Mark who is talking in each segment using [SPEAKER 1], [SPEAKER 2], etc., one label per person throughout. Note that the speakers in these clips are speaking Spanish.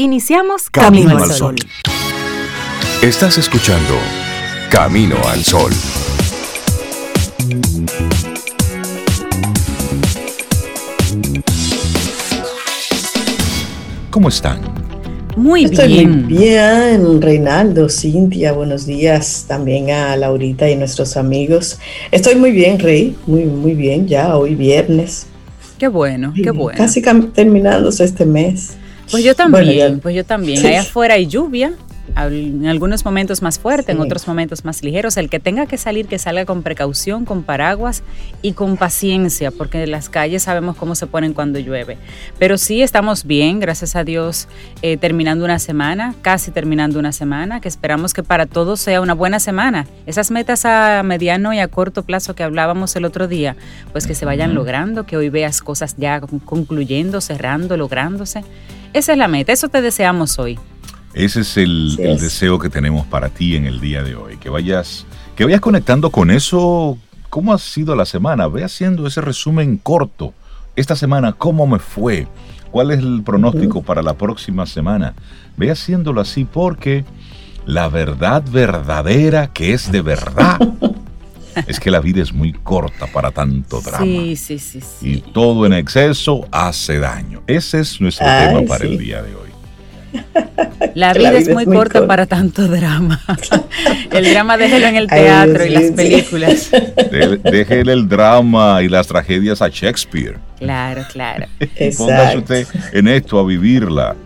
[SPEAKER 1] Iniciamos Camino, al Sol.
[SPEAKER 2] Estás escuchando Camino al Sol. ¿Cómo están?
[SPEAKER 1] Muy
[SPEAKER 3] Estoy
[SPEAKER 1] bien.
[SPEAKER 3] Muy bien, Reinaldo, Cintia, buenos días también a Laurita y nuestros amigos. Estoy muy bien, Rey, muy, muy bien, ya hoy viernes.
[SPEAKER 1] Qué bueno, qué bueno.
[SPEAKER 3] Casi terminándose este mes.
[SPEAKER 1] Pues yo también, pues yo también. Allá afuera hay lluvia, en algunos momentos más fuerte, en otros momentos más ligeros. El que tenga que salir, que salga con precaución, con paraguas y con paciencia, porque las calles sabemos cómo se ponen cuando llueve. Pero sí estamos bien, gracias a Dios, eh, terminando una semana, casi terminando una semana, que esperamos que para todos sea una buena semana. Esas metas a mediano y a corto plazo que hablábamos el otro día, pues que se vayan logrando, que hoy veas cosas ya concluyendo, cerrando, lográndose. Esa es la meta, eso te deseamos hoy.
[SPEAKER 2] Ese es el,
[SPEAKER 3] Sí
[SPEAKER 2] el
[SPEAKER 3] es.
[SPEAKER 2] deseo que tenemos para ti en el día de hoy. Que vayas, que vayas conectando con eso. ¿Cómo ha sido la semana? Ve haciendo ese resumen corto. Esta semana, ¿cómo me fue? ¿Cuál es el pronóstico para la próxima semana? Ve haciéndolo así porque la verdad verdadera que es de verdad es que la vida es muy corta para tanto drama.
[SPEAKER 1] Sí, sí, sí, sí.
[SPEAKER 2] Y todo en exceso hace daño. Ese es nuestro
[SPEAKER 3] Ay,
[SPEAKER 2] tema para
[SPEAKER 3] sí.
[SPEAKER 2] el día de hoy.
[SPEAKER 1] La vida,
[SPEAKER 3] la
[SPEAKER 1] es muy corta
[SPEAKER 3] corta.
[SPEAKER 1] para tanto drama. el drama déjelo en el
[SPEAKER 3] Ay,
[SPEAKER 1] teatro y las películas.
[SPEAKER 2] Déjele el drama y las tragedias a Shakespeare.
[SPEAKER 1] Claro, claro.
[SPEAKER 2] Y póngase usted en esto a vivirla.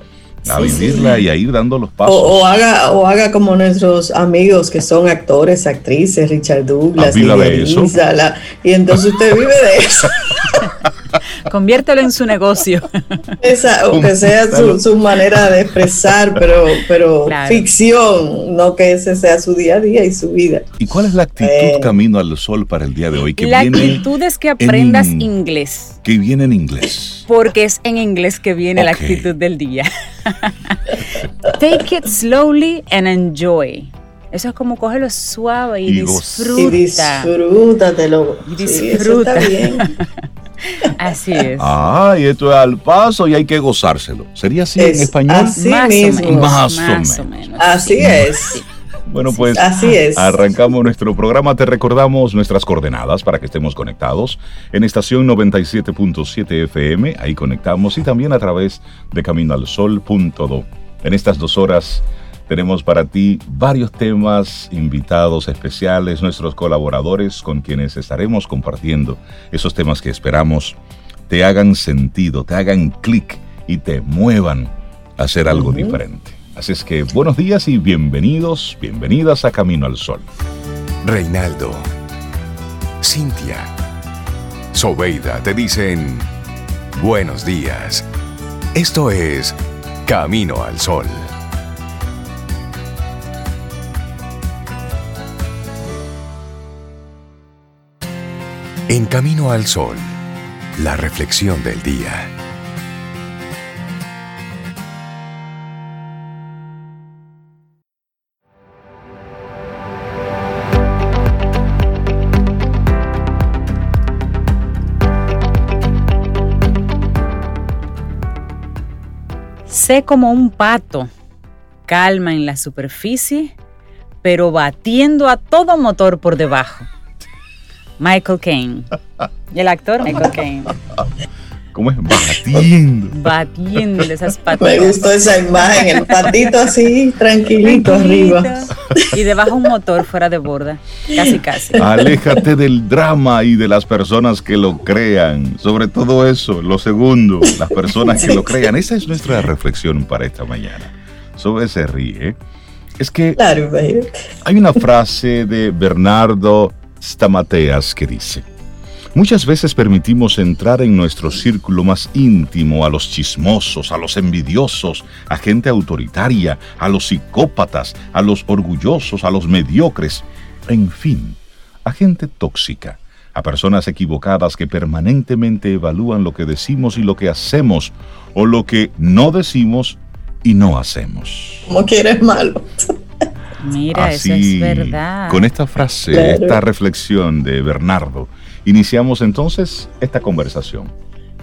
[SPEAKER 2] A
[SPEAKER 3] Sí,
[SPEAKER 2] vivirla y a ir dando los pasos.
[SPEAKER 3] O, o haga, o haga como nuestros amigos que son actores, actrices, Richard Douglas,
[SPEAKER 2] Ah, viva de eso.
[SPEAKER 3] La- y entonces usted vive de eso.
[SPEAKER 1] Conviértelo en su negocio.
[SPEAKER 3] Esa, o que sea su, su manera de expresar, pero, pero
[SPEAKER 1] Claro.
[SPEAKER 3] ficción, no que ese sea su día a día y su vida.
[SPEAKER 2] ¿Y cuál es la actitud
[SPEAKER 3] Eh.
[SPEAKER 2] camino al sol para el día de hoy? Que
[SPEAKER 1] La
[SPEAKER 2] viene,
[SPEAKER 1] actitud es que aprendas
[SPEAKER 2] en-
[SPEAKER 1] inglés.
[SPEAKER 2] que viene en inglés.
[SPEAKER 1] Porque es en inglés que viene la
[SPEAKER 2] Ok.
[SPEAKER 1] actitud del día. Take it slowly and enjoy. Eso es como cógelo suave y,
[SPEAKER 2] Y
[SPEAKER 1] disfruta.
[SPEAKER 3] disfrútatelo.
[SPEAKER 1] Y
[SPEAKER 3] Sí, eso
[SPEAKER 1] disfruta.
[SPEAKER 3] está bien.
[SPEAKER 1] Así es.
[SPEAKER 2] Ah, y esto es al paso y hay que gozárselo. ¿Sería así en
[SPEAKER 3] Es
[SPEAKER 2] español?
[SPEAKER 3] así
[SPEAKER 1] más,
[SPEAKER 3] mismo.
[SPEAKER 1] O menos,
[SPEAKER 2] Más o
[SPEAKER 1] más o
[SPEAKER 2] menos.
[SPEAKER 1] menos.
[SPEAKER 3] Así es.
[SPEAKER 2] Bueno, pues
[SPEAKER 3] Así es.
[SPEAKER 2] arrancamos nuestro programa. Te recordamos nuestras coordenadas para que estemos conectados en estación 97.7 FM. Ahí conectamos y también a través de caminoalsol.do. En estas dos horas tenemos para ti varios temas, invitados especiales, nuestros colaboradores con quienes estaremos compartiendo esos temas que esperamos te hagan sentido, te hagan clic y te muevan a hacer algo diferente. Así es que buenos días y bienvenidos, bienvenidas a Camino al Sol.
[SPEAKER 4] Reinaldo, Cintia, Sobeida te dicen buenos días. Esto es Camino al Sol. En Camino al Sol, la reflexión del día.
[SPEAKER 1] Sé como un pato, calma en la superficie, pero batiendo a todo motor por debajo. Michael Caine. El actor Michael Caine.
[SPEAKER 2] ¿Cómo es? Batiendo.
[SPEAKER 1] Batiendo esas
[SPEAKER 3] Me
[SPEAKER 1] patas.
[SPEAKER 3] gustó esa imagen, el patito así, tranquilito, arriba.
[SPEAKER 1] Y debajo un motor fuera de borda. Casi, casi.
[SPEAKER 2] Aléjate del drama y de las personas que lo crean. Sobre todo eso, lo segundo, las personas que lo crean. Esa es nuestra reflexión para esta mañana. Sobre se ríe. Es que
[SPEAKER 3] Claro.
[SPEAKER 2] Hay una frase de Bernardo Stamateas que dice, Muchas veces permitimos entrar en nuestro círculo más íntimo a los chismosos, a los envidiosos, a gente autoritaria, a los psicópatas, a los orgullosos, a los mediocres, en fin, a gente tóxica, a personas equivocadas que permanentemente evalúan lo que decimos y lo que hacemos, o lo que no decimos y no hacemos.
[SPEAKER 3] Como quieres malo.
[SPEAKER 1] Mira, eso es verdad.
[SPEAKER 2] Con esta frase,
[SPEAKER 3] Claro.
[SPEAKER 2] esta reflexión de Bernardo, iniciamos entonces esta conversación.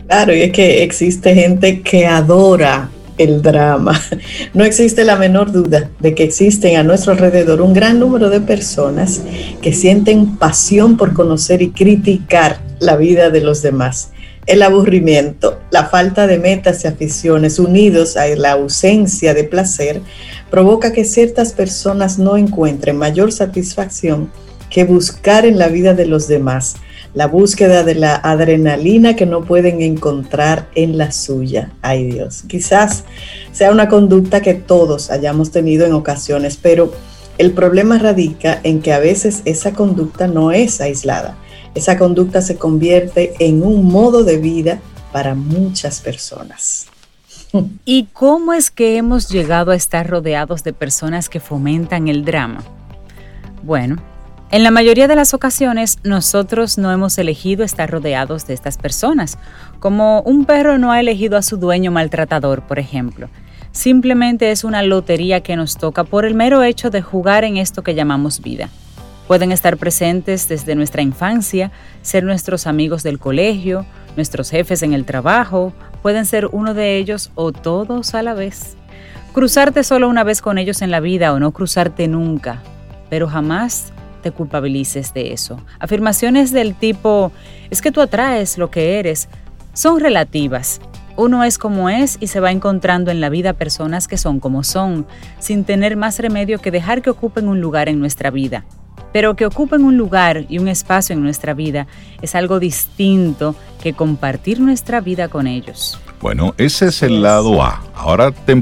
[SPEAKER 3] Claro, y es que existe gente que adora el drama. No existe la menor duda de que existen a nuestro alrededor un gran número de personas que sienten pasión por conocer y criticar la vida de los demás. El aburrimiento, la falta de metas y aficiones unidos a la ausencia de placer provoca que ciertas personas no encuentren mayor satisfacción que buscar en la vida de los demás la búsqueda de la adrenalina que no pueden encontrar en la suya. Ay Dios, quizás sea una conducta que todos hayamos tenido en ocasiones, pero el problema radica en que a veces esa conducta no es aislada. Esa conducta se convierte en un modo de vida para muchas personas.
[SPEAKER 1] ¿Y cómo es que hemos llegado a estar rodeados de personas que fomentan el drama? Bueno, en la mayoría de las ocasiones nosotros no hemos elegido estar rodeados de estas personas, como un perro no ha elegido a su dueño maltratador, por ejemplo. Simplemente es una lotería que nos toca por el mero hecho de jugar en esto que llamamos vida. Pueden estar presentes desde nuestra infancia, ser nuestros amigos del colegio, nuestros jefes en el trabajo, pueden ser uno de ellos o todos a la vez. Cruzarte solo una vez con ellos en la vida o no cruzarte nunca, pero jamás te culpabilices de eso. Afirmaciones del tipo, es que tú atraes lo que eres, son relativas. Uno es como es y se va encontrando en la vida personas que son como son, sin tener más remedio que dejar que ocupen un lugar en nuestra vida. Pero que ocupen un lugar y un espacio en nuestra vida es algo distinto que compartir nuestra vida con ellos.
[SPEAKER 2] Bueno, ese es el lado A. Ahora te,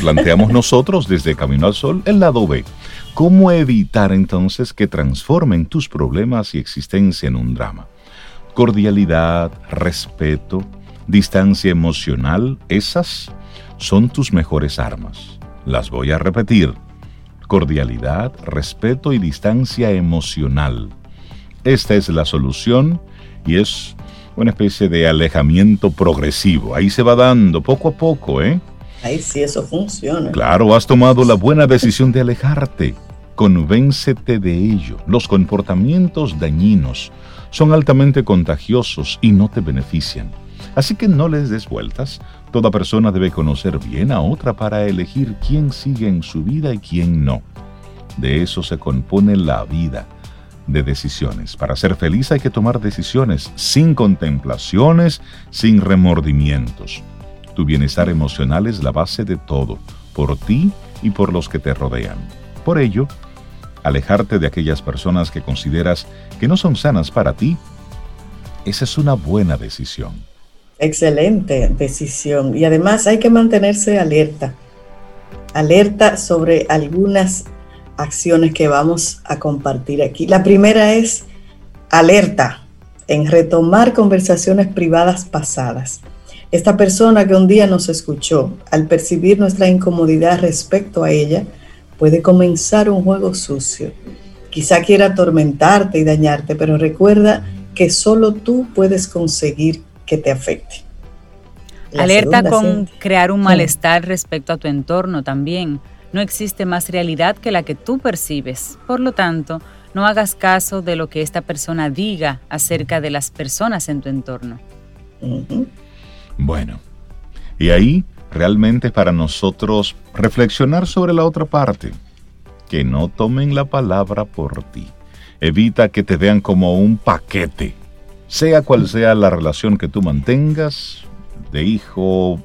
[SPEAKER 2] planteamos nosotros desde Camino al Sol el lado B. ¿Cómo evitar entonces que transformen tus problemas y existencia en un drama? Cordialidad, respeto, distancia emocional, esas son tus mejores armas. Las voy a repetir. Cordialidad, respeto y distancia emocional. Esta es la solución y es una especie de alejamiento progresivo. Ahí se va dando poco a poco, ¿eh?
[SPEAKER 3] Sí, eso funciona.
[SPEAKER 2] Claro, has tomado la buena decisión de alejarte. Convéncete de ello. Los comportamientos dañinos son altamente contagiosos y no te benefician. Así que no les des vueltas. Toda persona debe conocer bien a otra para elegir quién sigue en su vida y quién no. De eso se compone la vida, de decisiones. Para ser feliz hay que tomar decisiones sin contemplaciones, sin remordimientos. Tu bienestar emocional es la base de todo, por ti y por los que te rodean. Por ello, alejarte de aquellas personas que consideras que no son sanas para ti, esa es una buena decisión.
[SPEAKER 3] Excelente decisión. Y además hay que mantenerse alerta. Alerta sobre algunas acciones que vamos a compartir aquí. La primera es alerta en retomar conversaciones privadas pasadas. Esta persona que un día nos escuchó, al percibir nuestra incomodidad respecto a ella, puede comenzar un juego sucio. Quizá quiera atormentarte y dañarte, pero recuerda que solo tú puedes conseguir que te afecte.
[SPEAKER 1] Alerta con crear un malestar respecto a tu entorno también. No existe más realidad que la que tú percibes. Por lo tanto, no hagas caso de lo que esta persona diga acerca de las personas en tu entorno.
[SPEAKER 2] Bueno, y ahí realmente para nosotros reflexionar sobre la otra parte, que no tomen la palabra por ti. Evita que te vean como un paquete, sea cual sea la relación que tú mantengas, de hijo,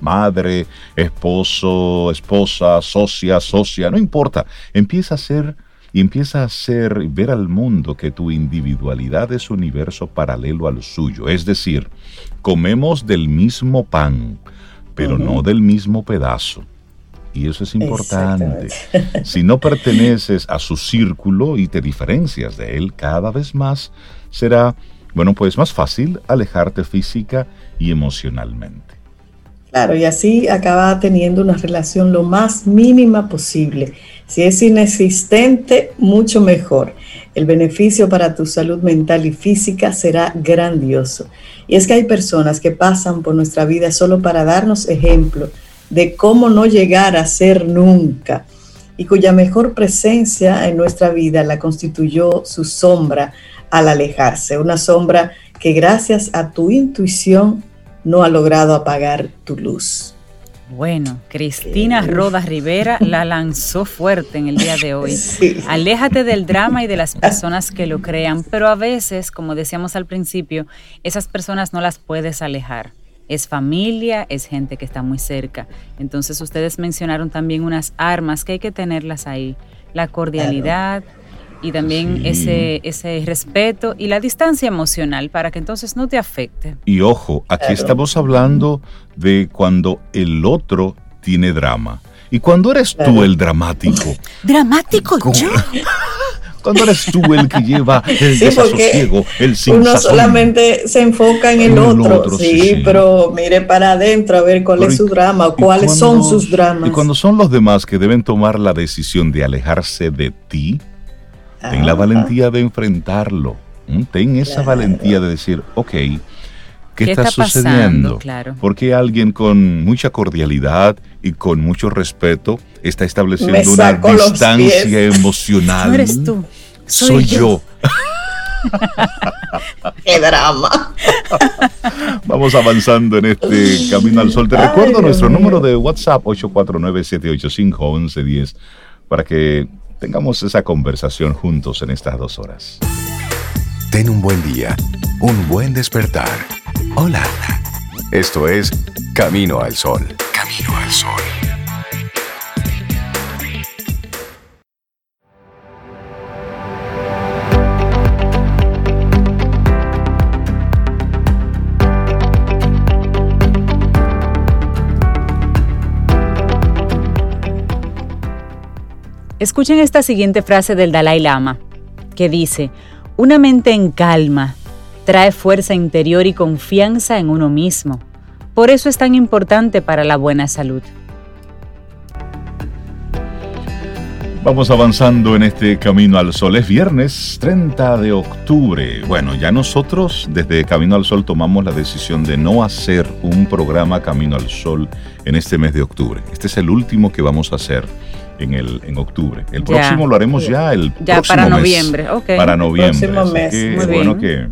[SPEAKER 2] madre, esposo, esposa, socia, socia, no importa, empieza a ser y empieza a hacer ver al mundo que tu individualidad es un universo paralelo al suyo. Es decir, comemos del mismo pan, pero no del mismo pedazo. Y eso es importante. Si no perteneces a su círculo y te diferencias de él cada vez más, será, bueno, pues más fácil alejarte física y emocionalmente.
[SPEAKER 3] Claro, y así acaba teniendo una relación lo más mínima posible. Si es inexistente, mucho mejor. El beneficio para tu salud mental y física será grandioso. Y es que hay personas que pasan por nuestra vida solo para darnos ejemplo de cómo no llegar a ser nunca y cuya mejor presencia en nuestra vida la constituyó su sombra al alejarse, una sombra que gracias a tu intuición no ha logrado apagar tu luz.
[SPEAKER 1] Bueno, Cristina Rodas Rivera la lanzó fuerte en el día de hoy. Aléjate del drama y de las personas que lo crean, pero a veces, como decíamos al principio, esas personas no las puedes alejar. Es familia, es gente que está muy cerca. Entonces ustedes mencionaron también unas armas que hay que tenerlas ahí. La cordialidad, y también ese, ese respeto y la distancia emocional para que entonces no te afecte.
[SPEAKER 2] Y ojo, aquí estamos hablando de cuando el otro tiene drama. Y cuando eres tú el dramático.
[SPEAKER 1] ¿Dramático yo?
[SPEAKER 2] Cuando eres tú el que lleva el desasosiego, el sin
[SPEAKER 3] Uno solamente se enfoca en el, otro, sí, pero mire para adentro a ver cuál es su drama o cuáles son sus dramas.
[SPEAKER 2] Y cuando son los demás que deben tomar la decisión de alejarse de ti, Ten la valentía de enfrentarlo. Ten esa valentía de decir, ok, ¿qué, está, sucediendo? Claro. Porque alguien con mucha cordialidad y con mucho respeto está estableciendo una distancia emocional.
[SPEAKER 1] No eres tú.
[SPEAKER 2] Soy, yo.
[SPEAKER 3] ¡Qué drama!
[SPEAKER 2] Vamos avanzando en este Camino al Sol. Te recuerdo nuestro número de WhatsApp 849-785-1110 para que tengamos esa conversación juntos en estas dos horas.
[SPEAKER 4] Ten un buen día, un buen despertar. Hola. Esto es Camino al Sol. Camino al Sol.
[SPEAKER 1] Escuchen esta siguiente frase del Dalai Lama, que dice, una mente en calma trae fuerza interior y confianza en uno mismo. Por eso es tan importante para la buena salud.
[SPEAKER 2] Vamos avanzando en este Camino al Sol. Es viernes 30 de octubre. Bueno, ya nosotros desde Camino al Sol tomamos la decisión de no hacer un programa Camino al Sol en este mes de octubre. Este es el último que vamos a hacer en, el, en octubre. El próximo lo haremos ya el
[SPEAKER 1] ya para noviembre,
[SPEAKER 2] Para noviembre. es bueno que,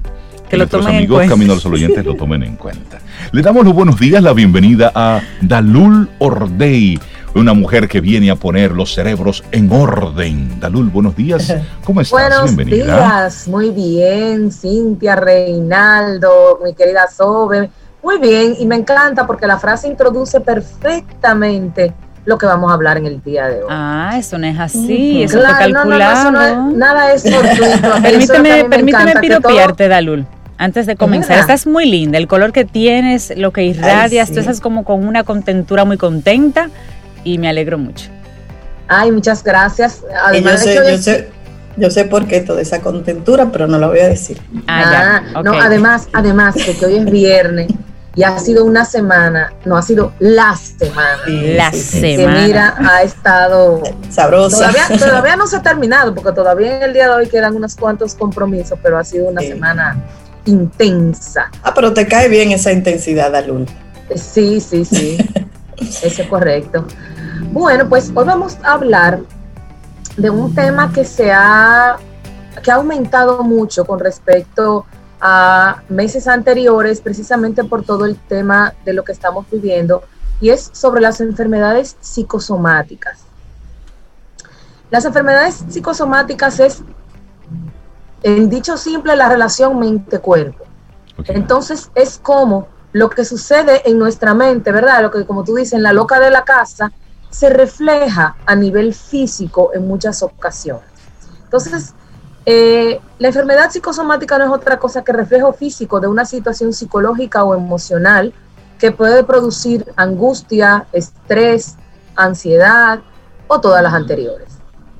[SPEAKER 2] que nuestros amigos Camino a los Oyentes lo tomen en cuenta. Le damos los buenos días, la bienvenida a Dalul Ordey, una mujer que viene a poner los cerebros en orden. Dalul, buenos días. ¿Cómo estás?
[SPEAKER 5] Buenos días, muy bien. Cintia, Reinaldo, mi querida Sobe. Muy bien, y me encanta porque la frase introduce perfectamente lo que vamos a hablar en el día de hoy.
[SPEAKER 1] Ah, eso no es así, eso está calculado.
[SPEAKER 5] nada es fortuito.
[SPEAKER 1] permíteme, permíteme piropiarte, Dalul. Antes de comenzar, estás muy linda, el color que tienes, lo que irradias, tú estás como con una contentura muy contenta y me alegro mucho.
[SPEAKER 5] Ay, muchas gracias.
[SPEAKER 3] Además yo, sé, yo, sé, por qué toda esa contentura, pero no lo voy a decir.
[SPEAKER 5] Ah, ah no, además, además de que hoy es viernes y ha sido una semana, no ha sido la semana.
[SPEAKER 1] la semana.
[SPEAKER 5] Que mira, ha estado
[SPEAKER 3] sabrosa.
[SPEAKER 5] Todavía, no se ha terminado, porque todavía en el día de hoy quedan unos cuantos compromisos, pero ha sido una semana intensa.
[SPEAKER 3] Ah, pero te cae bien esa intensidad, Alul.
[SPEAKER 5] Sí, sí, sí. Eso es correcto. Bueno, pues hoy vamos a hablar de un tema que se ha, que ha aumentado mucho con respecto a a meses anteriores, precisamente por todo el tema de lo que estamos viviendo, y es sobre las enfermedades psicosomáticas. Las enfermedades psicosomáticas es, en dicho simple, la relación mente-cuerpo. Entonces es como lo que sucede en nuestra mente, ¿verdad? Lo que, como tú dices, en la loca de la casa, se refleja a nivel físico en muchas ocasiones. Entonces, eh, la enfermedad psicosomática no es otra cosa que reflejo físico de una situación psicológica o emocional que puede producir angustia, estrés, ansiedad o todas las anteriores.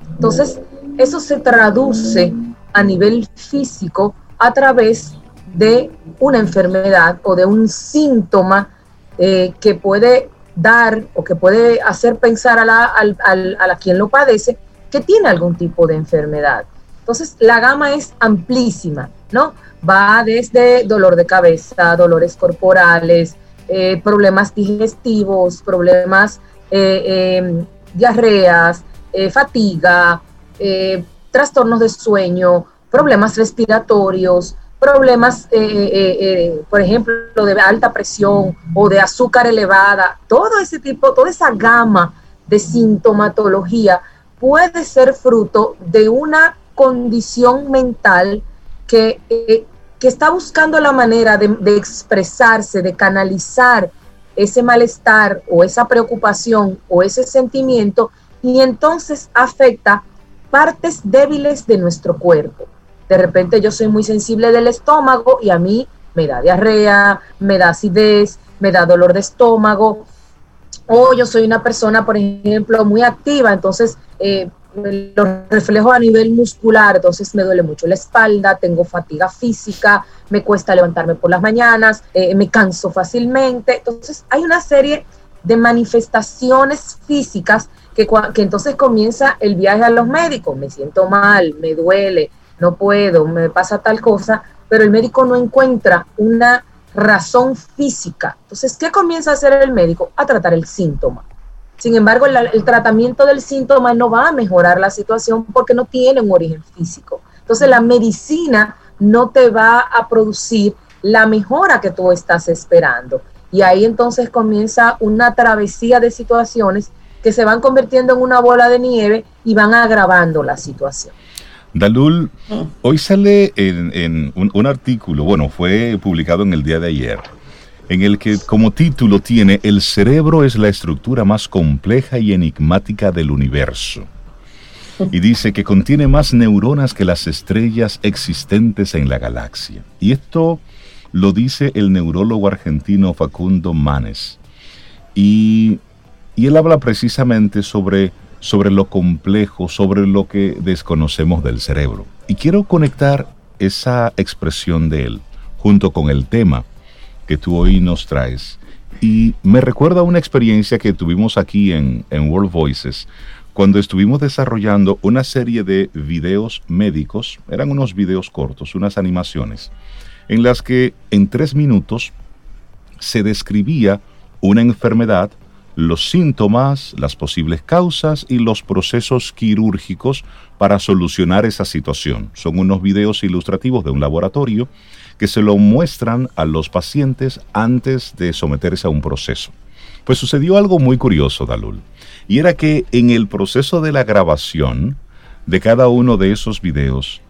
[SPEAKER 5] Entonces, eso se traduce a nivel físico a través de una enfermedad o de un síntoma eh, que puede dar o que puede hacer pensar a la, a la quien lo padece que tiene algún tipo de enfermedad. Entonces, la gama es amplísima, ¿no? Va desde dolor de cabeza, dolores corporales, eh, problemas digestivos, problemas, eh, em, diarreas, eh, fatiga, trastornos de sueño, problemas respiratorios, problemas, por ejemplo, de alta presión o de azúcar elevada, todo ese tipo, toda esa gama de sintomatología puede ser fruto de una condición mental que, que está buscando la manera de, de expresarse, de canalizar ese malestar o esa preocupación o ese sentimiento y entonces afecta partes débiles de nuestro cuerpo. De repente yo soy muy sensible del estómago y a mí me da diarrea, me da acidez, me da dolor de estómago. O yo soy una persona, por ejemplo, muy activa, entonces eh, los reflejo a nivel muscular, entonces me duele mucho la espalda, tengo fatiga física, me cuesta levantarme por las mañanas, eh, me canso fácilmente. Entonces hay una serie de manifestaciones físicas que, entonces comienza el viaje a los médicos, me siento mal, me duele, no puedo, me pasa tal cosa, pero el médico no encuentra una razón física. Entonces, ¿qué comienza a hacer el médico? A tratar el síntoma. Sin embargo, el, tratamiento del síntoma no va a mejorar la situación porque no tiene un origen físico. Entonces, la medicina no te va a producir la mejora que tú estás esperando. Y ahí entonces comienza una travesía de situaciones que se van convirtiendo en una bola de nieve y van agravando la situación.
[SPEAKER 2] Dalul, hoy sale en, un, artículo, bueno, fue publicado en el día de ayer, en el que como título tiene El cerebro es la estructura más compleja y enigmática del universo. Y dice que contiene más neuronas que las estrellas existentes en la galaxia. Y esto lo dice el neurólogo argentino Facundo Manes. Y y él habla precisamente sobre, sobre lo complejo, sobre lo que desconocemos del cerebro. Y quiero conectar esa expresión de él junto con el tema tú hoy nos traes. Y me recuerda una experiencia que tuvimos aquí en World Voices cuando estuvimos desarrollando una serie de videos médicos, eran unos videos cortos, unas animaciones, en las que en tres minutos se describía una enfermedad los síntomas, las posibles causas y los procesos quirúrgicos para solucionar esa situación. Son unos videos ilustrativos de un laboratorio que se lo muestran a los pacientes antes de someterse a un proceso. Pues sucedió algo muy curioso, Dalul, y era que en el proceso de la grabación de cada uno de esos videos,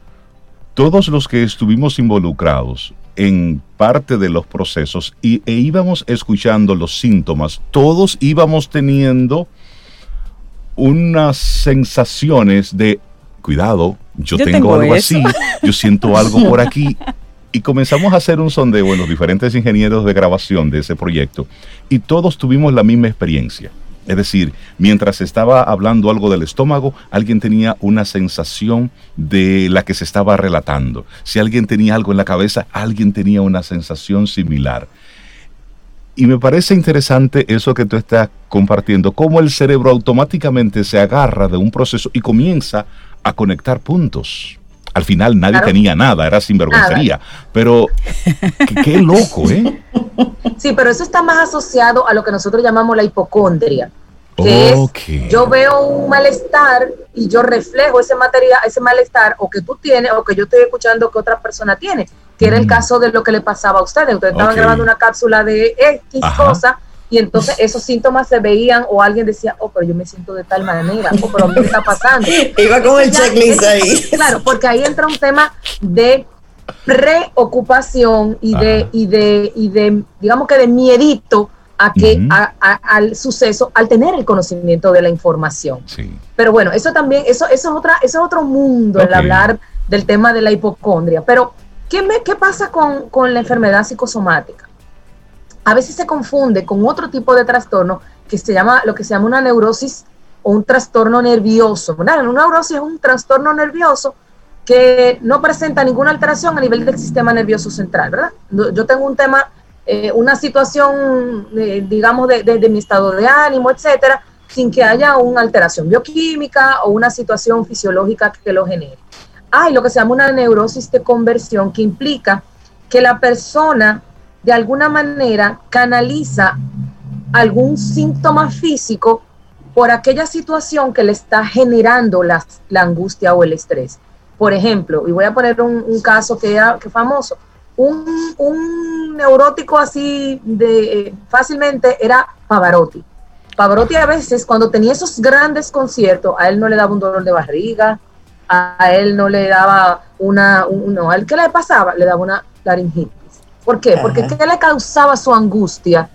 [SPEAKER 2] todos los que estuvimos involucrados en parte de los procesos y, e íbamos escuchando los síntomas, todos íbamos teniendo unas sensaciones de, cuidado, yo, tengo, algo así, yo siento algo por aquí. Y comenzamos a hacer un sondeo en los diferentes ingenieros de grabación de ese proyecto y todos tuvimos la misma experiencia. Es decir, mientras estaba hablando algo del estómago, alguien tenía una sensación de la que se estaba relatando. Si alguien tenía algo en la cabeza, alguien tenía una sensación similar. Y me parece interesante eso que tú estás compartiendo, cómo el cerebro automáticamente se agarra de un proceso y comienza a conectar puntos. Al final nadie tenía nada, era sinvergüencería. Pero qué, loco, ¿eh?
[SPEAKER 5] Sí, pero eso está más asociado a lo que nosotros llamamos la hipocondria. Que yo veo un malestar y yo reflejo ese material, ese malestar o que tú tienes o que yo estoy escuchando que otra persona tiene, que era el mm. caso de lo que le pasaba a ustedes. Ustedes estaban grabando una cápsula de X cosa y entonces esos síntomas se veían o alguien decía, oh, pero yo me siento de tal manera, o oh, pero ¿qué está pasando?
[SPEAKER 3] Iba como el checklist ahí.
[SPEAKER 5] Claro, porque ahí entra un tema de preocupación y de, y de, y de, digamos que de miedito a que al suceso al tener el conocimiento de la información. Sí. Pero bueno, eso también, eso, eso es otra, eso es otro mundo el hablar del tema de la hipocondria. Pero, ¿qué, me, qué pasa con, con la enfermedad psicosomática? A veces se confunde con otro tipo de trastorno que se llama lo que se llama una neurosis o un trastorno nervioso. Una neurosis es un trastorno nervioso que no presenta ninguna alteración a nivel del sistema nervioso central, ¿verdad? Yo tengo un tema, eh, una situación, eh, digamos, de, de, mi estado de ánimo, etcétera, sin que haya una alteración bioquímica o una situación fisiológica que lo genere. Hay lo que se llama una neurosis de conversión que implica que la persona de alguna manera canaliza algún síntoma físico por aquella situación que le está generando la, angustia o el estrés. Por ejemplo, y voy a poner un, caso que era famoso, un, un, neurótico así de fácilmente era Pavarotti. Pavarotti a veces cuando tenía esos grandes conciertos, a él no le daba un dolor de barriga, a él no le daba una, no, a él le pasaba, le daba una laringitis. ¿Por qué? Porque ¿qué le causaba su angustia?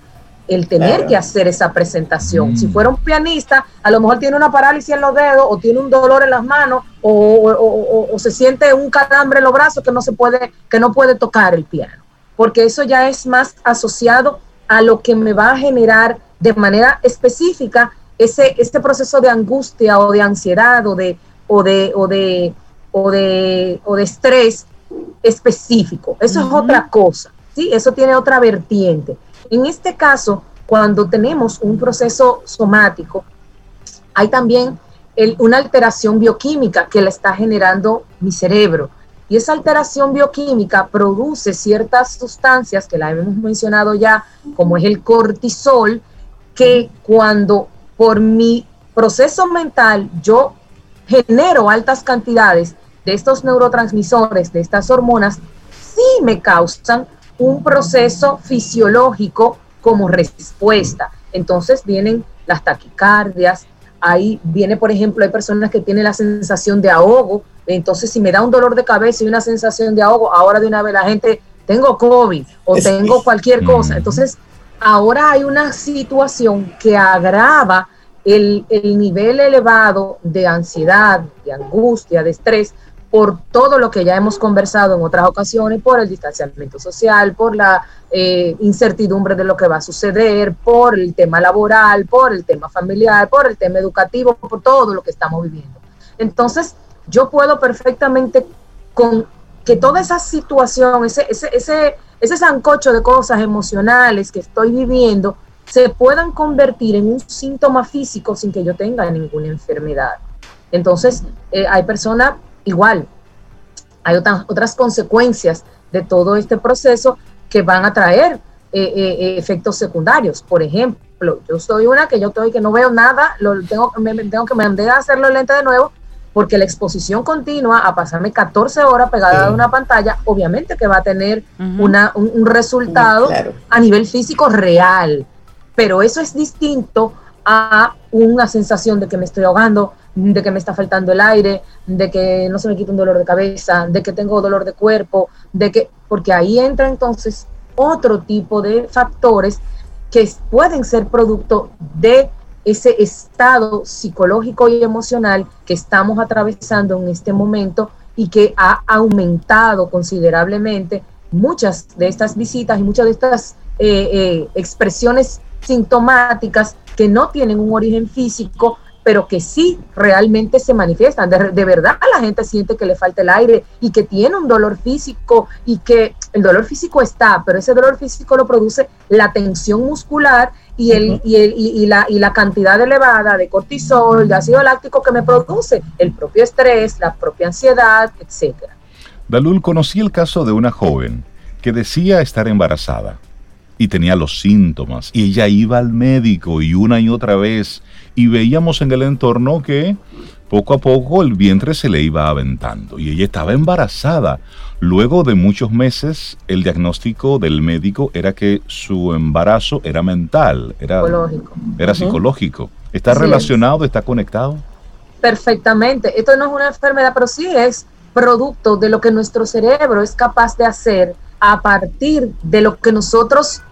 [SPEAKER 5] el tener que hacer esa presentación. Si mm. fuera un pianista, a lo mejor tiene una parálisis en los dedos o tiene un dolor en las manos o, se siente un calambre en los brazos que no se puede, que no puede tocar el piano, porque eso ya es más asociado a lo que me va a generar de manera específica ese, este proceso de angustia o de ansiedad o de, o de, o de, o de, o de estrés específico. Eso es otra cosa, ¿sí? Eso tiene otra vertiente. En este caso, cuando tenemos un proceso somático, hay también una alteración bioquímica que la está generando mi cerebro. Y esa alteración bioquímica produce ciertas sustancias que la hemos mencionado ya, como es el cortisol, que cuando por mi proceso mental yo genero altas cantidades de estos neurotransmisores, de estas hormonas, sí me causan un proceso fisiológico como respuesta. Entonces vienen las taquicardias, ahí viene, por ejemplo, hay personas que tienen la sensación de ahogo, entonces si me da un dolor de cabeza y una sensación de ahogo, ahora de una vez la gente, tengo COVID o tengo cualquier cosa. Entonces, ahora hay una situación que agrava el, el nivel elevado de ansiedad, de angustia, de estrés, por todo lo que ya hemos conversado en otras ocasiones, por el distanciamiento social, por la eh, incertidumbre de lo que va a suceder, por el tema laboral, por el tema familiar, por el tema educativo, por todo lo que estamos viviendo. Entonces, yo puedo perfectamente con que toda esa situación, ese, ese, ese, ese sancocho de cosas emocionales que estoy viviendo, se puedan convertir en un síntoma físico sin que yo tenga ninguna enfermedad. Entonces, eh, hay personas igual, hay otras, otras consecuencias de todo este proceso que van a traer eh, eh, eh, efectos secundarios. Por ejemplo, yo soy una que yo estoy que no veo nada, lo tengo, me, tengo que mandar a hacerlo lente de nuevo, porque la exposición continua a pasarme 14 horas pegada a una pantalla, obviamente que va a tener una, un, resultado a nivel físico real, pero eso es distinto a una sensación de que me estoy ahogando, de que me está faltando el aire, de que no se me quita un dolor de cabeza, de que tengo dolor de cuerpo, de que, porque ahí entra entonces otro tipo de factores que pueden ser producto de ese estado psicológico y emocional que estamos atravesando en este momento y que ha aumentado considerablemente muchas de estas visitas y muchas de estas eh, eh, expresiones sintomáticas que no tienen un origen físico, pero que sí realmente se manifiestan. De, verdad la gente siente que le falta el aire y que tiene un dolor físico y que el dolor físico está, pero ese dolor físico lo produce la tensión muscular y, el, y, la, y la cantidad elevada de cortisol, de ácido láctico que me produce el propio estrés, la propia ansiedad, etc.
[SPEAKER 2] Dalul, conocí el caso de una joven que decía estar embarazada y tenía los síntomas y ella iba al médico y una y otra vez y veíamos en el entorno que poco a poco el vientre se le iba aventando y ella estaba embarazada. Luego de muchos meses, el diagnóstico del médico era que su embarazo era mental, era psicológico. Era psicológico. ¿Está relacionado, está conectado?
[SPEAKER 5] Perfectamente. Esto no es una enfermedad, pero sí es producto de lo que nuestro cerebro es capaz de hacer a partir de lo que nosotros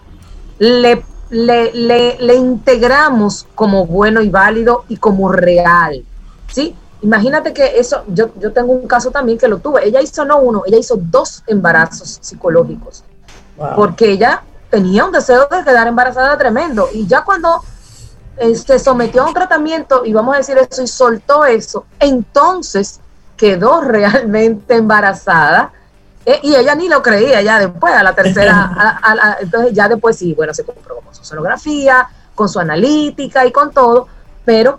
[SPEAKER 5] le le, le, integramos como bueno y válido y como real. ¿sí? Imagínate que eso, yo, yo tengo un caso también que lo tuve. Ella hizo no uno, ella hizo dos embarazos psicológicos. Porque ella tenía un deseo de quedar embarazada tremendo. Y ya cuando eh, se sometió a un tratamiento, y vamos a decir eso, y soltó eso, entonces quedó realmente embarazada y ella ni lo creía ya después, a la tercera, entonces ya después sí, bueno, se comprobó con su sonografía, con su analítica y con todo, pero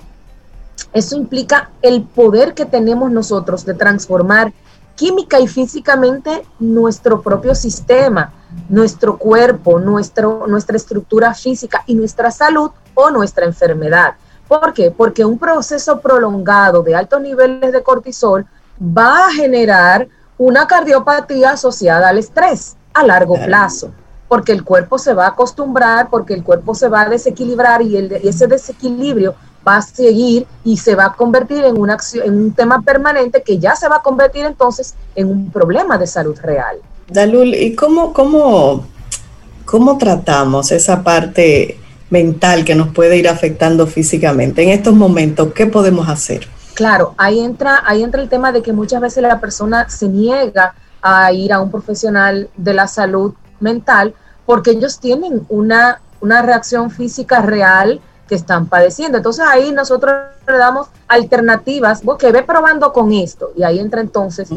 [SPEAKER 5] eso implica el poder que tenemos nosotros de transformar química y físicamente nuestro propio sistema, nuestro cuerpo, nuestro, nuestra estructura física y nuestra salud o nuestra enfermedad. ¿Por qué? Porque un proceso prolongado de altos niveles de cortisol va a generar una cardiopatía asociada al estrés a largo plazo, porque el cuerpo se va a acostumbrar, porque el cuerpo se va a desequilibrar y, el, ese desequilibrio va a seguir y se va a convertir en, una acción, en un tema permanente que ya se va a convertir entonces en un problema de salud real.
[SPEAKER 3] Dalul, ¿y cómo, cómo, cómo tratamos esa parte mental que nos puede ir afectando físicamente? En estos momentos, ¿qué podemos hacer?
[SPEAKER 5] Claro, ahí entra, ahí entra el tema de que muchas veces la persona se niega a ir a un profesional de la salud mental porque ellos tienen una, una reacción física real que están padeciendo. Entonces ahí nosotros le damos alternativas, que ve probando con esto. Y ahí entra entonces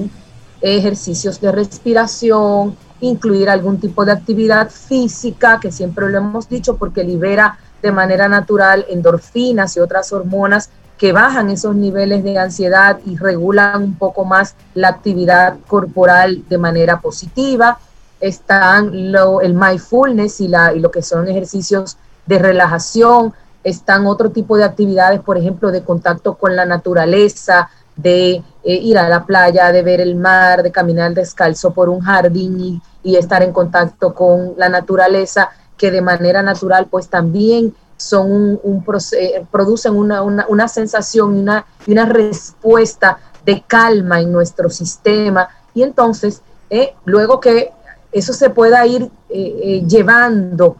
[SPEAKER 5] ejercicios de respiración, incluir algún tipo de actividad física, que siempre lo hemos dicho, porque libera de manera natural endorfinas y otras hormonas que bajan esos niveles de ansiedad y regulan un poco más la actividad corporal de manera positiva. Están lo, el mindfulness y, la, lo que son ejercicios de relajación. Están otro tipo de actividades, por ejemplo, de contacto con la naturaleza, de eh, ir a la playa, de ver el mar, de caminar descalzo por un jardín y, estar en contacto con la naturaleza, que de manera natural pues también son un, eh, producen una, una, sensación y una, una respuesta de calma en nuestro sistema. Y entonces, eh, luego que eso se pueda ir eh, llevando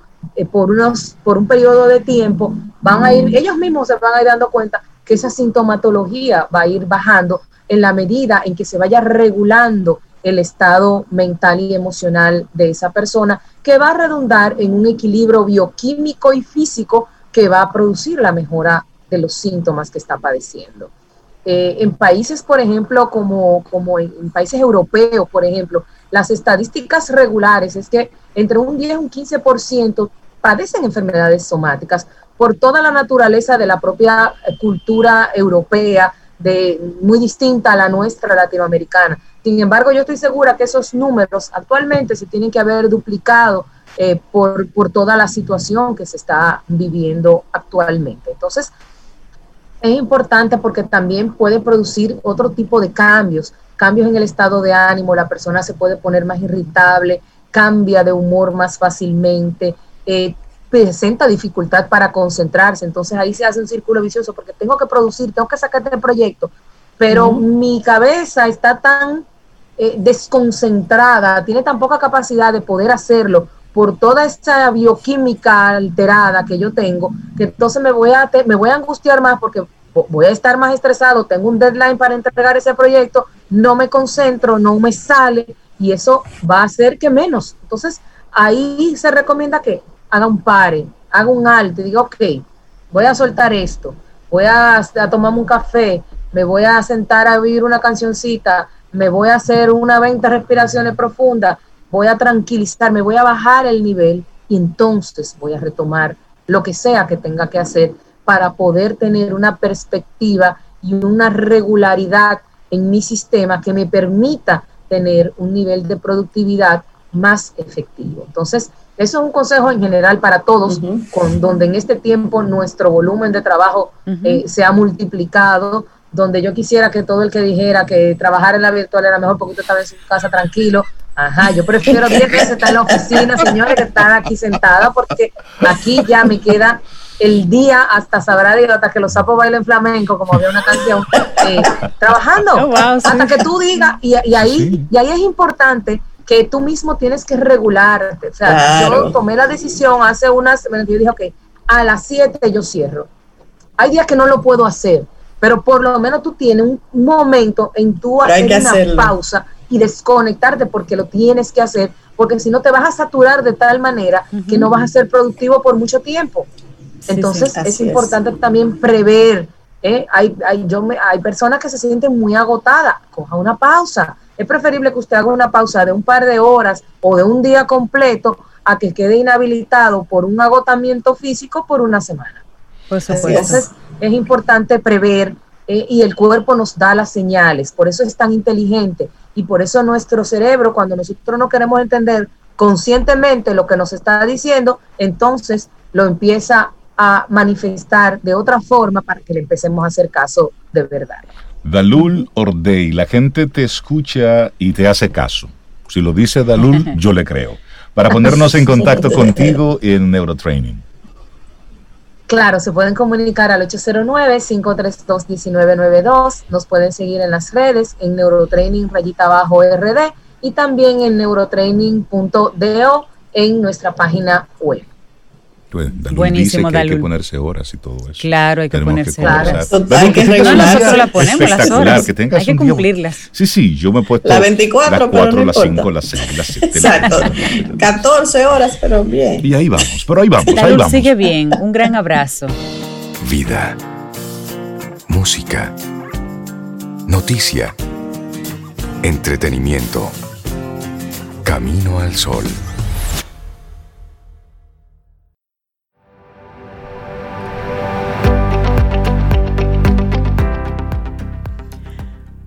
[SPEAKER 5] por, unos, por un periodo de tiempo, van a ir, ellos mismos se van a ir dando cuenta que esa sintomatología va a ir bajando en la medida en que se vaya regulando el estado mental y emocional de esa persona, que va a redundar en un equilibrio bioquímico y físico que va a producir la mejora de los síntomas que está padeciendo. Eh, en países, por ejemplo, como, como en, países europeos, por ejemplo, las estadísticas regulares es que entre un 10 y un 15% padecen enfermedades somáticas por toda la naturaleza de la propia cultura europea, de, muy distinta a la nuestra latinoamericana. Sin embargo, yo estoy segura que esos números actualmente se tienen que haber duplicado eh, por, toda la situación que se está viviendo actualmente. Entonces, es importante porque también puede producir otro tipo de cambios, cambios en el estado de ánimo, la persona se puede poner más irritable, cambia de humor más fácilmente, eh, presenta dificultad para concentrarse, entonces ahí se hace un círculo vicioso porque tengo que producir, tengo que sacar este proyecto, pero mi cabeza está tan eh, desconcentrada, tiene tan poca capacidad de poder hacerlo por toda esta bioquímica alterada que yo tengo, que entonces me voy a, me voy a angustiar más porque voy a estar más estresado, tengo un deadline para entregar ese proyecto, no me concentro, no me sale y eso va a hacer que menos. Entonces, ahí se recomienda que haga un pare, haga un alto y diga, ok, voy a soltar esto, voy a, a tomarme un café, me voy a sentar a oír una cancioncita, me voy a hacer una 20 respiraciones profundas, voy a tranquilizarme, voy a bajar el nivel y entonces voy a retomar lo que sea que tenga que hacer para poder tener una perspectiva y una regularidad en mi sistema que me permita tener un nivel de productividad más efectivo. Entonces, eso es un consejo en general para todos, con donde en este tiempo nuestro volumen de trabajo eh, se ha multiplicado, donde yo quisiera que todo el que dijera que trabajar en la virtual era mejor porque usted estaba en su casa tranquilo, Ajá, yo prefiero 10 veces estar en la oficina, señores, que estar aquí sentada, porque aquí ya me queda el día hasta sabrá Dios, hasta que los sapos bailen flamenco, como había una canción, eh, trabajando, oh, hasta que tú digas, y, ahí, y ahí es importante que tú mismo tienes que regularte. O sea, yo tomé la decisión hace unas, yo dije, ok, a las 7 yo cierro. Hay días que no lo puedo hacer, pero por lo menos tú tienes un momento en tu hacer una pausa y desconectarte porque lo tienes que hacer, porque si no te vas a saturar de tal manera que no vas a ser productivo por mucho tiempo. Entonces es importante también prever. ¿eh? Hay, hay, yo me, hay personas que se sienten muy agotadas, coja una pausa. Es preferible que usted haga una pausa de un par de horas o de un día completo a que quede inhabilitado por un agotamiento físico por una semana. Entonces es importante prever eh, y el cuerpo nos da las señales, por eso es tan inteligente y por eso nuestro cerebro, cuando nosotros no queremos entender conscientemente lo que nos está diciendo, entonces lo empieza a manifestar de otra forma para que le empecemos a hacer caso de verdad.
[SPEAKER 2] Dalul Ordey, la gente te escucha y te hace caso. Si lo dice Dalul, yo le creo. Para ponernos en contacto contigo en Neurotraining.
[SPEAKER 5] Claro, se pueden comunicar al 809-532-1992. Nos pueden seguir en las redes, en Neurotraining rayita abajo RD y también en neurotraining.do en nuestra página web.
[SPEAKER 1] Buenísimo,
[SPEAKER 2] dice que hay que ponerse horas y todo eso.
[SPEAKER 1] Claro, hay que ponerse horas.
[SPEAKER 3] Hay que
[SPEAKER 1] no, nosotros la ponemos las horas.
[SPEAKER 2] Que
[SPEAKER 1] hay que cumplirlas.
[SPEAKER 2] Sí, sí, yo me he puesto
[SPEAKER 3] la 24,
[SPEAKER 2] las 4, las 5, las 6, las 7.
[SPEAKER 3] Exacto. 14 horas, pero bien.
[SPEAKER 2] Y ahí vamos, pero ahí vamos,
[SPEAKER 1] la
[SPEAKER 2] ahí vamos.
[SPEAKER 1] sigue bien. Un gran abrazo.
[SPEAKER 4] Vida. Música. Noticia. Entretenimiento. Camino al sol.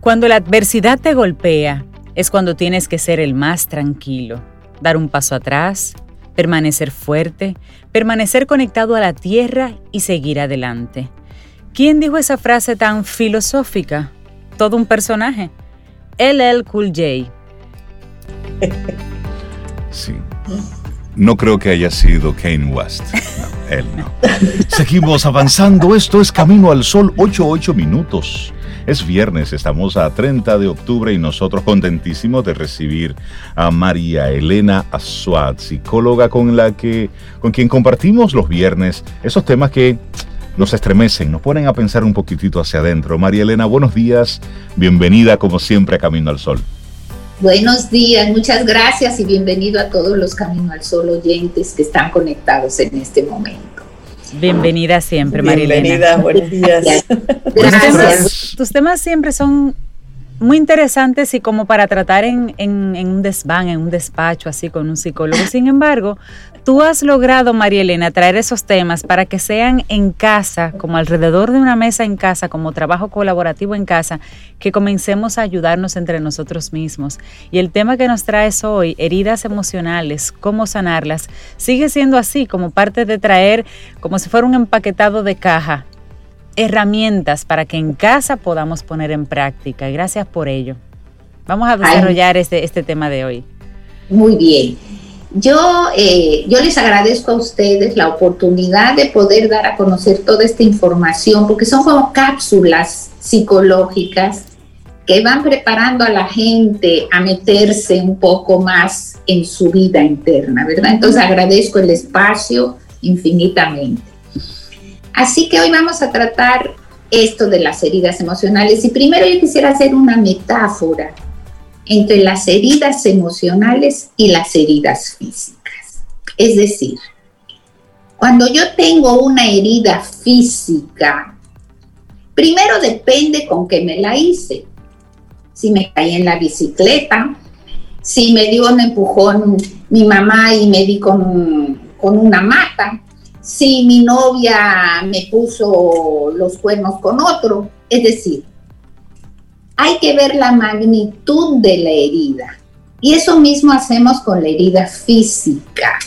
[SPEAKER 1] Cuando la adversidad te golpea, es cuando tienes que ser el más tranquilo, dar un paso atrás, permanecer fuerte, permanecer conectado a la tierra y seguir adelante. ¿Quién dijo esa frase tan filosófica? Todo un personaje. LL Cool J.
[SPEAKER 2] Sí. No creo que haya sido Kane West. No, él no. Seguimos avanzando. Esto es Camino al Sol, 8-8 minutos. Es viernes, estamos a 30 de octubre y nosotros contentísimos de recibir a María Elena Azuad, psicóloga con la que con quien compartimos los viernes esos temas que nos estremecen, nos ponen a pensar un poquitito hacia adentro. María Elena, buenos días, bienvenida como siempre a Camino al Sol.
[SPEAKER 6] Buenos días, muchas gracias y bienvenido a todos los Camino al Sol oyentes que están conectados en este momento.
[SPEAKER 1] Bienvenida siempre, Marilena.
[SPEAKER 3] Bienvenida, buenos días.
[SPEAKER 1] Tus tus temas siempre son muy interesantes y como para tratar en, un desván, en un despacho, así con un psicólogo. Sin embargo, tú has logrado, María Elena, traer esos temas para que sean en casa, como alrededor de una mesa en casa, como trabajo colaborativo en casa, que comencemos a ayudarnos entre nosotros mismos. Y el tema que nos traes hoy, heridas emocionales, cómo sanarlas, sigue siendo así, como parte de traer, como si fuera un empaquetado de caja, herramientas para que en casa podamos poner en práctica. Y gracias por ello. Vamos a desarrollar este, este tema de hoy.
[SPEAKER 6] Muy bien. Yo, eh, yo les agradezco a ustedes la oportunidad de poder dar a conocer toda esta información, porque son como cápsulas psicológicas que van preparando a la gente a meterse un poco más en su vida interna, ¿verdad? Entonces agradezco el espacio infinitamente. Así que hoy vamos a tratar esto de las heridas emocionales y primero yo quisiera hacer una metáfora entre las heridas emocionales y las heridas físicas. Es decir, cuando yo tengo una herida física, primero depende con qué me la hice. Si me caí en la bicicleta, si me dio un empujón mi mamá y me di con, con una mata, si mi novia me puso los cuernos con otro. Es decir, hay que ver la magnitud de la herida. Y eso mismo hacemos con la herida física.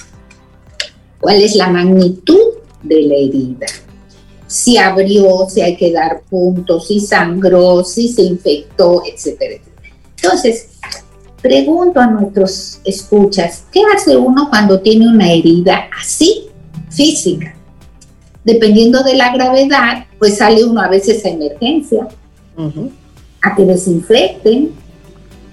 [SPEAKER 6] ¿Cuál es la magnitud de la herida? Si abrió, si hay que dar puntos, si sangró, si se infectó, etcétera. Entonces, pregunto a nuestros escuchas, ¿qué hace uno cuando tiene una herida así física. Dependiendo de la gravedad, pues sale uno a veces a emergencia, a que desinfecten,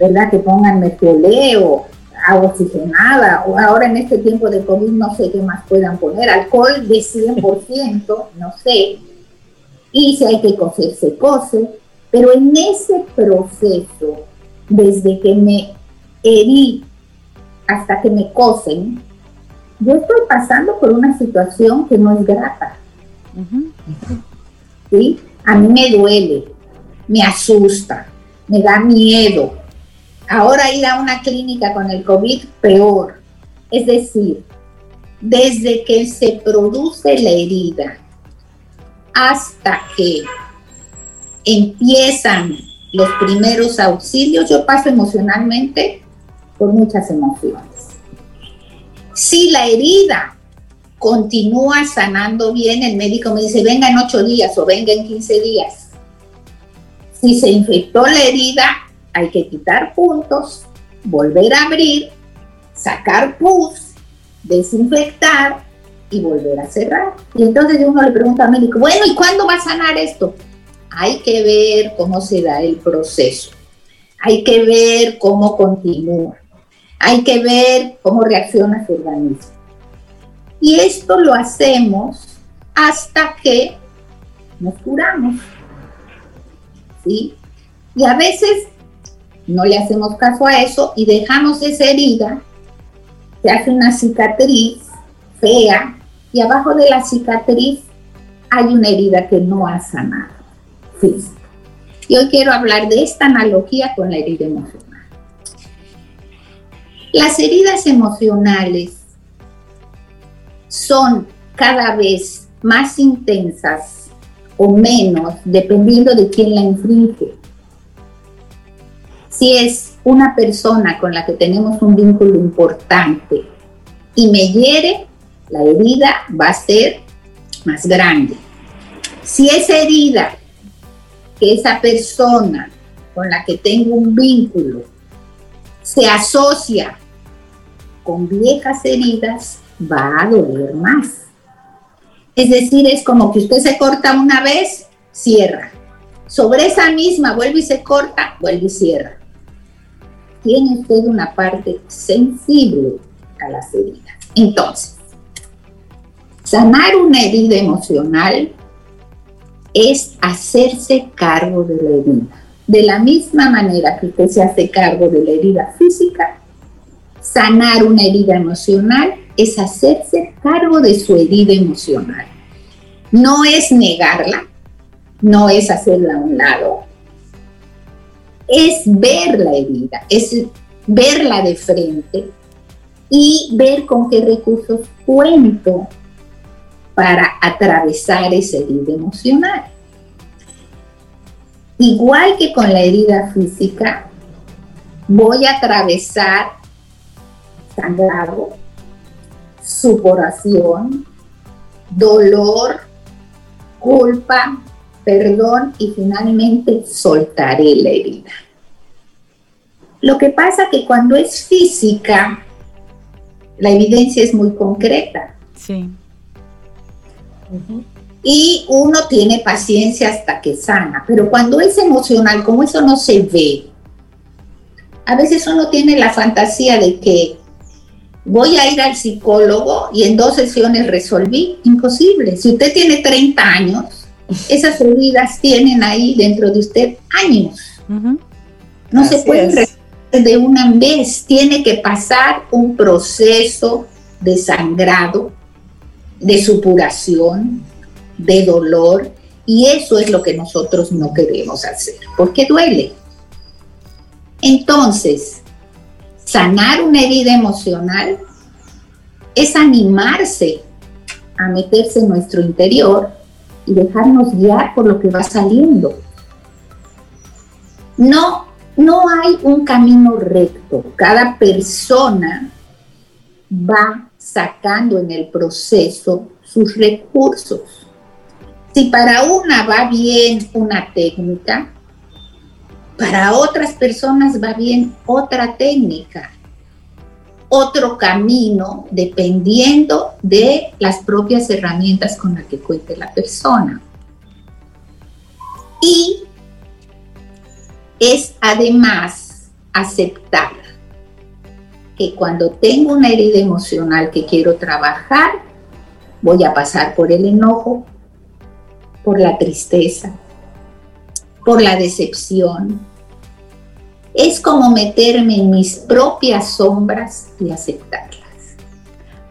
[SPEAKER 6] ¿verdad? Que pongan mercurio, agua oxigenada, o ahora en este tiempo de COVID no sé qué más puedan poner, alcohol de 100%, no sé, y si hay que coser, se cose, pero en ese proceso, desde que me herí hasta que me cosen, yo estoy pasando por una situación que no es grata. ¿Sí? A mí me duele, me asusta, me da miedo. Ahora ir a una clínica con el COVID, peor. Es decir, desde que se produce la herida hasta que empiezan los primeros auxilios, yo paso emocionalmente por muchas emociones. Si la herida continúa sanando bien, el médico me dice, venga en ocho días o venga en 15 días. Si se infectó la herida, hay que quitar puntos, volver a abrir, sacar pus, desinfectar y volver a cerrar. Y entonces uno le pregunta al médico, bueno, ¿y cuándo va a sanar esto? Hay que ver cómo se da el proceso. Hay que ver cómo continúa. Hay que ver cómo reacciona su organismo. Y esto lo hacemos hasta que nos curamos. ¿Sí? Y a veces no le hacemos caso a eso y dejamos esa herida, se hace una cicatriz fea y abajo de la cicatriz hay una herida que no ha sanado física. Y hoy quiero hablar de esta analogía con la herida emocional. Las heridas emocionales son cada vez más intensas o menos dependiendo de quién la infringe. Si es una persona con la que tenemos un vínculo importante y me hiere, la herida va a ser más grande. Si esa herida que esa persona con la que tengo un vínculo se asocia con viejas heridas, va a doler más. Es decir, es como que usted se corta una vez, cierra. Sobre esa misma vuelve y se corta, vuelve y cierra. Tiene usted una parte sensible a las heridas. Entonces, sanar una herida emocional es hacerse cargo de la herida. De la misma manera que usted se hace cargo de la herida física, sanar una herida emocional es hacerse cargo de su herida emocional. No es negarla, no es hacerla a un lado, es ver la herida, es verla de frente y ver con qué recursos cuento para atravesar esa herida emocional. Igual que con la herida física, voy a atravesar sangrado, suporación, dolor, culpa, perdón y finalmente soltaré la herida. Lo que pasa que cuando es física, la evidencia es muy concreta.
[SPEAKER 1] Sí.
[SPEAKER 6] Y uno tiene paciencia hasta que sana, pero cuando es emocional, como eso no se ve, a veces uno tiene la fantasía de que voy a ir al psicólogo y en dos sesiones resolví. Imposible. Si usted tiene 30 años, esas heridas tienen ahí dentro de usted años. No se puede resolver de una vez. Tiene que pasar un proceso de sangrado, de supuración, de dolor. Y eso es lo que nosotros no queremos hacer, porque duele. Entonces, sanar una herida emocional es animarse a meterse en nuestro interior y dejarnos guiar por lo que va saliendo. No, no hay un camino recto. Cada persona va sacando en el proceso sus recursos. Si para una va bien una técnica, para otras personas va bien otra técnica, otro camino, dependiendo de las propias herramientas con las que cuente la persona. Y es además aceptar que cuando tengo una herida emocional que quiero trabajar, voy a pasar por el enojo, por la tristeza, por la decepción. Es como meterme en mis propias sombras y aceptarlas.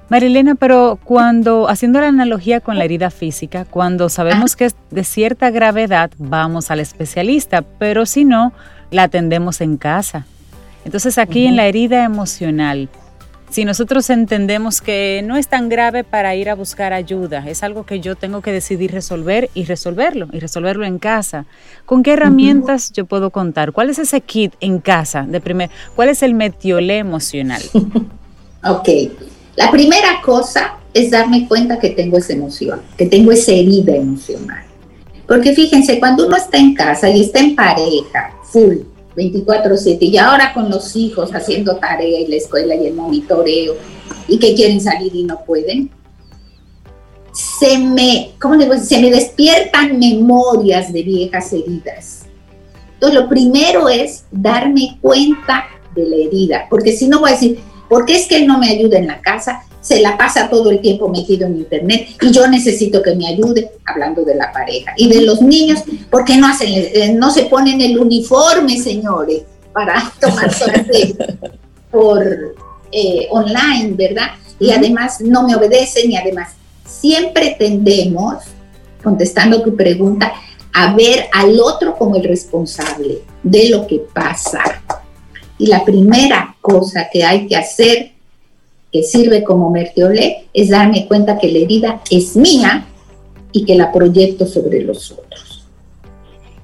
[SPEAKER 1] Marilena, pero cuando, haciendo la analogía con la herida física, cuando sabemos que es de cierta gravedad, vamos al especialista, pero si no, la atendemos en casa. Entonces aquí en la herida emocional, si nosotros entendemos que no es tan grave para ir a buscar ayuda, es algo que yo tengo que decidir resolver y resolverlo, y resolverlo en casa. ¿Con qué herramientas yo puedo contar? ¿Cuál es ese kit en casa? De primer, ¿Cuál es el metiolé emocional?
[SPEAKER 6] ok, la primera cosa es darme cuenta que tengo esa emoción, que tengo esa herida emocional. Porque fíjense, cuando uno está en casa y está en pareja, full, 24/7, y ahora con los hijos haciendo tarea y la escuela y el monitoreo, y que quieren salir y no pueden, se me, ¿cómo digo? Se me despiertan memorias de viejas heridas. Entonces, lo primero es darme cuenta de la herida, porque si no voy a decir, ¿por qué es que él no me ayuda en la casa? Se la pasa todo el tiempo metido en internet y yo necesito que me ayude, hablando de la pareja. Y de los niños, ¿por qué no, hacen, eh, no se ponen el uniforme, señores, para tomar clases por eh, online, ¿verdad? Y además no me obedecen y además siempre tendemos, contestando tu pregunta, a ver al otro como el responsable de lo que pasa. Y la primera cosa que hay que hacer, que sirve como mertiolé, es darme cuenta que la herida es mía y que la proyecto sobre los otros.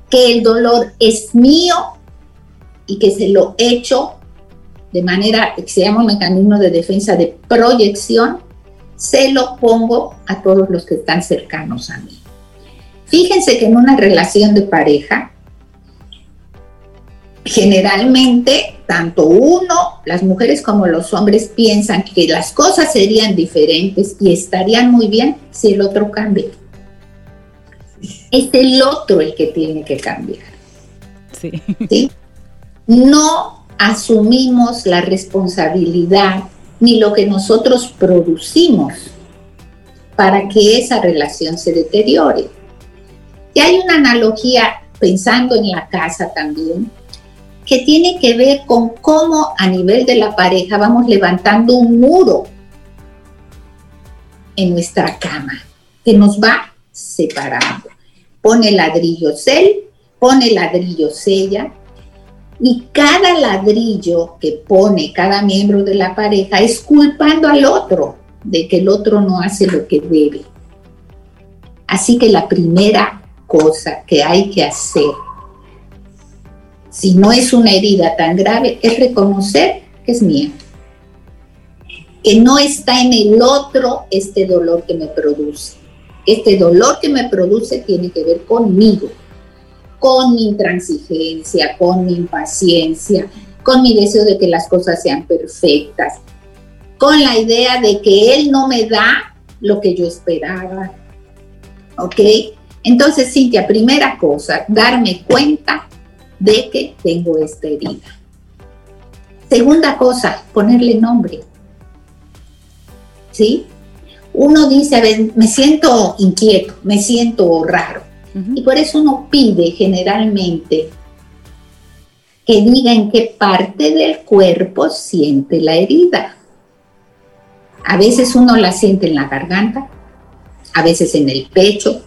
[SPEAKER 6] Que el dolor es mío y que se lo echo de manera que se llama un mecanismo de defensa de proyección se lo pongo a todos los que están cercanos a mí. Fíjense que en una relación de pareja, generalmente tanto uno, las mujeres como los hombres piensan que las cosas serían diferentes y estarían muy bien si el otro cambia. Es el otro el que tiene que cambiar. Sí. ¿Sí? No asumimos la responsabilidad ni lo que nosotros producimos para que esa relación se deteriore. Y hay una analogía, pensando en la casa también, que tiene que ver con cómo a nivel de la pareja vamos levantando un muro en nuestra cama que nos va separando. Pone ladrillos él, pone ladrillos ella, y cada ladrillo que pone cada miembro de la pareja es culpando al otro de que el otro no hace lo que debe. Así que la primera cosa que hay que hacer, si no es una herida tan grave, es reconocer que es mía. Que no está en el otro este dolor que me produce. Este dolor que me produce tiene que ver conmigo con mi intransigencia, con mi impaciencia, con mi deseo de que las cosas sean perfectas, con la idea de que Él no me da lo que yo esperaba. ¿Ok? Entonces, Cintia, primera cosa, darme cuenta de que tengo esta herida. Segunda cosa, ponerle nombre. ¿Sí? Uno dice, a ver, me siento inquieto, me siento raro. Y por eso uno pide generalmente que diga en qué parte del cuerpo siente la herida. A veces uno la siente en la garganta, a veces en el pecho,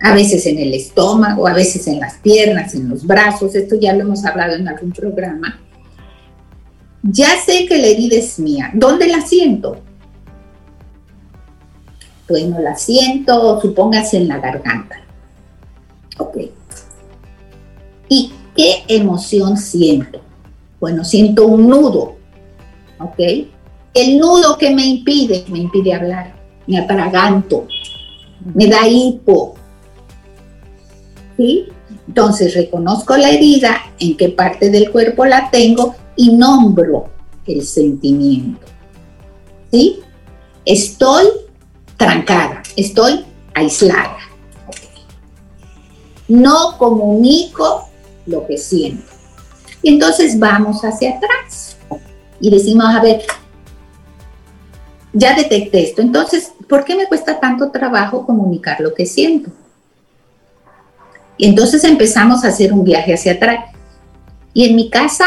[SPEAKER 6] a veces en el estómago, a veces en las piernas, en los brazos. Esto ya lo hemos hablado en algún programa. Ya sé que la herida es mía. ¿Dónde la siento? Bueno, la siento, supóngase en la garganta. Ok. ¿Y qué emoción siento? Bueno, siento un nudo. ¿Ok? El nudo que me impide, me impide hablar, me atraganto, me da hipo. ¿Sí? Entonces reconozco la herida, en qué parte del cuerpo la tengo y nombro el sentimiento. ¿Sí? Estoy trancada, estoy aislada no comunico lo que siento. Y entonces vamos hacia atrás y decimos, a ver, ya detecté esto, entonces, ¿por qué me cuesta tanto trabajo comunicar lo que siento? Y entonces empezamos a hacer un viaje hacia atrás. Y en mi casa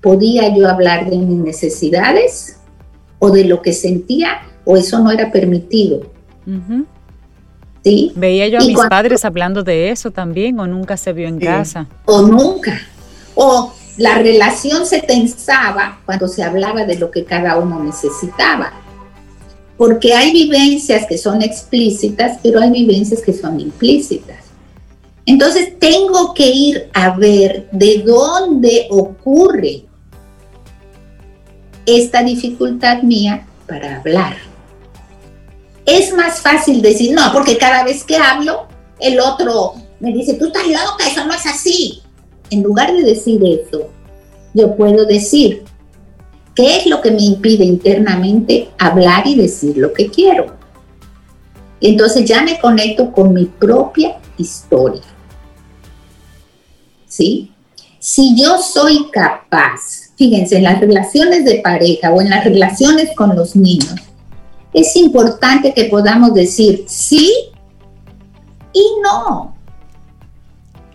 [SPEAKER 6] podía yo hablar de mis necesidades o de lo que sentía o eso no era permitido.
[SPEAKER 1] Veía yo a mis padres hablando de eso también, o nunca se vio en casa.
[SPEAKER 6] O nunca. O la relación se tensaba cuando se hablaba de lo que cada uno necesitaba. Porque hay vivencias que son explícitas, pero hay vivencias que son implícitas. Entonces tengo que ir a ver de dónde ocurre esta dificultad mía para hablar. Es más fácil decir, no, porque cada vez que hablo, el otro me dice, tú estás loca, eso no es así. En lugar de decir eso, yo puedo decir, ¿qué es lo que me impide internamente hablar y decir lo que quiero? Entonces ya me conecto con mi propia historia. ¿Sí? Si yo soy capaz, fíjense, en las relaciones de pareja o en las relaciones con los niños, es importante que podamos decir sí y no.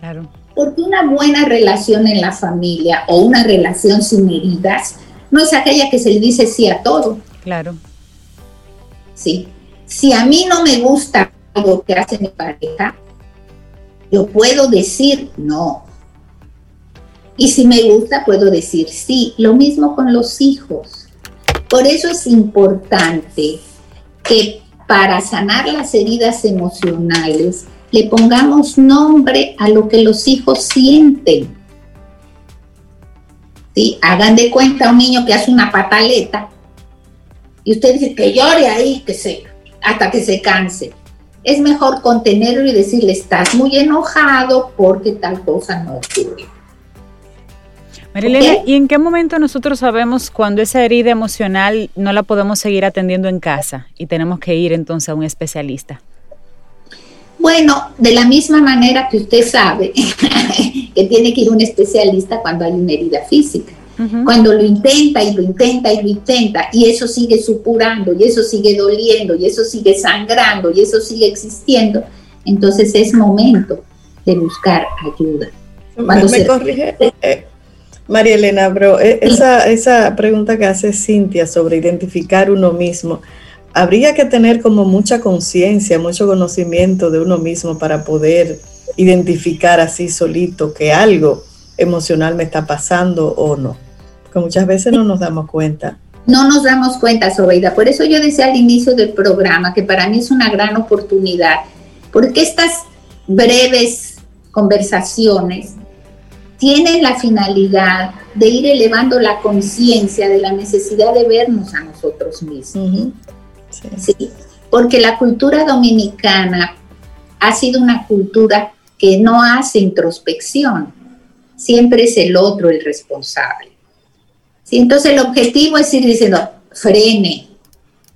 [SPEAKER 6] Claro. Porque una buena relación en la familia o una relación sin heridas no es aquella que se le dice sí a todo.
[SPEAKER 1] Claro.
[SPEAKER 6] Sí. Si a mí no me gusta algo que hace mi pareja, yo puedo decir no. Y si me gusta, puedo decir sí. Lo mismo con los hijos. Por eso es importante que para sanar las heridas emocionales le pongamos nombre a lo que los hijos sienten. ¿Sí? Hagan de cuenta a un niño que hace una pataleta y usted dice que llore ahí, que se, hasta que se canse. Es mejor contenerlo y decirle, estás muy enojado porque tal cosa no ocurre.
[SPEAKER 1] Marilena, ¿y en qué momento nosotros sabemos cuando esa herida emocional no la podemos seguir atendiendo en casa y tenemos que ir entonces a un especialista?
[SPEAKER 6] Bueno, de la misma manera que usted sabe que tiene que ir a un especialista cuando hay una herida física. Cuando lo intenta y lo intenta y lo intenta y eso sigue supurando y eso sigue doliendo y eso sigue sangrando y eso sigue existiendo, entonces es momento de buscar ayuda.
[SPEAKER 3] Cuando me, corrige, eh, María Elena, bro, e, esa, esa pregunta que hace Cintia sobre identificar uno mismo, habría que tener como mucha conciencia, mucho conocimiento de uno mismo para poder identificar así solito que algo emocional me está pasando o no. Porque muchas veces no nos damos cuenta.
[SPEAKER 6] No nos damos cuenta, Sobeida. Por eso yo decía al inicio del programa que para mí es una gran oportunidad, porque estas breves conversaciones tienen la finalidad de ir elevando la conciencia de la necesidad de vernos a nosotros mismos. sí. Porque la cultura dominicana ha sido una cultura que no hace introspección, siempre es el otro el responsable. ¿Sí? Entonces el objetivo es ir diciendo, frene,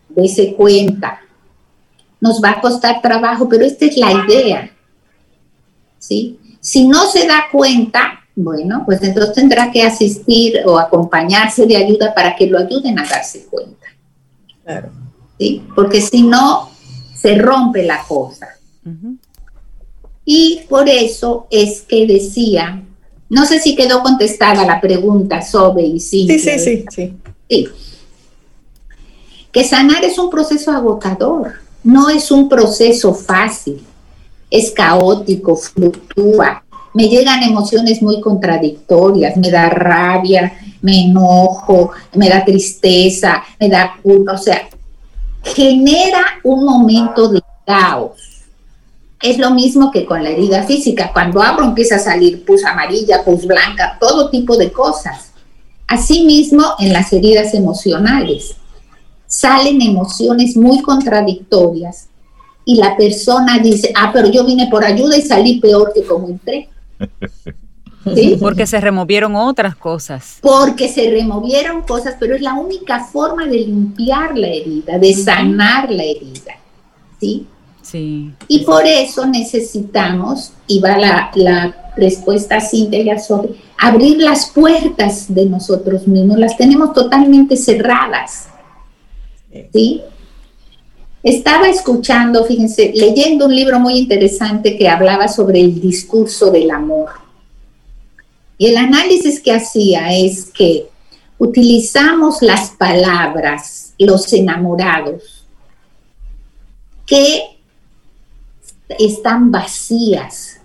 [SPEAKER 6] dése cuenta, nos va a costar trabajo, pero esta es la idea. ¿sí? Si no se da cuenta, bueno, pues entonces tendrá que asistir o acompañarse de ayuda para que lo ayuden a darse cuenta. Claro. ¿Sí? Porque si no, se rompe la cosa. Y por eso es que decía, no sé si quedó contestada la pregunta sobre y
[SPEAKER 3] sí. Sí, sí, sí, sí.
[SPEAKER 6] Sí. Que sanar es un proceso agotador, no es un proceso fácil, es caótico, fluctúa, me llegan emociones muy contradictorias, me da rabia, me enojo, me da tristeza, me da culpa, o sea, genera un momento de caos. Es lo mismo que con la herida física. Cuando abro empieza a salir pus amarilla, pus blanca, todo tipo de cosas. Asimismo, en las heridas emocionales salen emociones muy contradictorias y la persona dice, ah, pero yo vine por ayuda y salí peor que como entré.
[SPEAKER 1] Porque se removieron otras cosas.
[SPEAKER 6] Porque se removieron cosas, pero es la única forma de limpiar la herida, de sanar la herida. ¿Sí?
[SPEAKER 1] Sí.
[SPEAKER 6] Y por eso necesitamos, y va la, la respuesta íntegra sobre abrir las puertas de nosotros mismos, las tenemos totalmente cerradas. ¿Sí? Estaba escuchando, fíjense, leyendo un libro muy interesante que hablaba sobre el discurso del amor. Y el análisis que hacía es que utilizamos las palabras, los enamorados, que están vacías,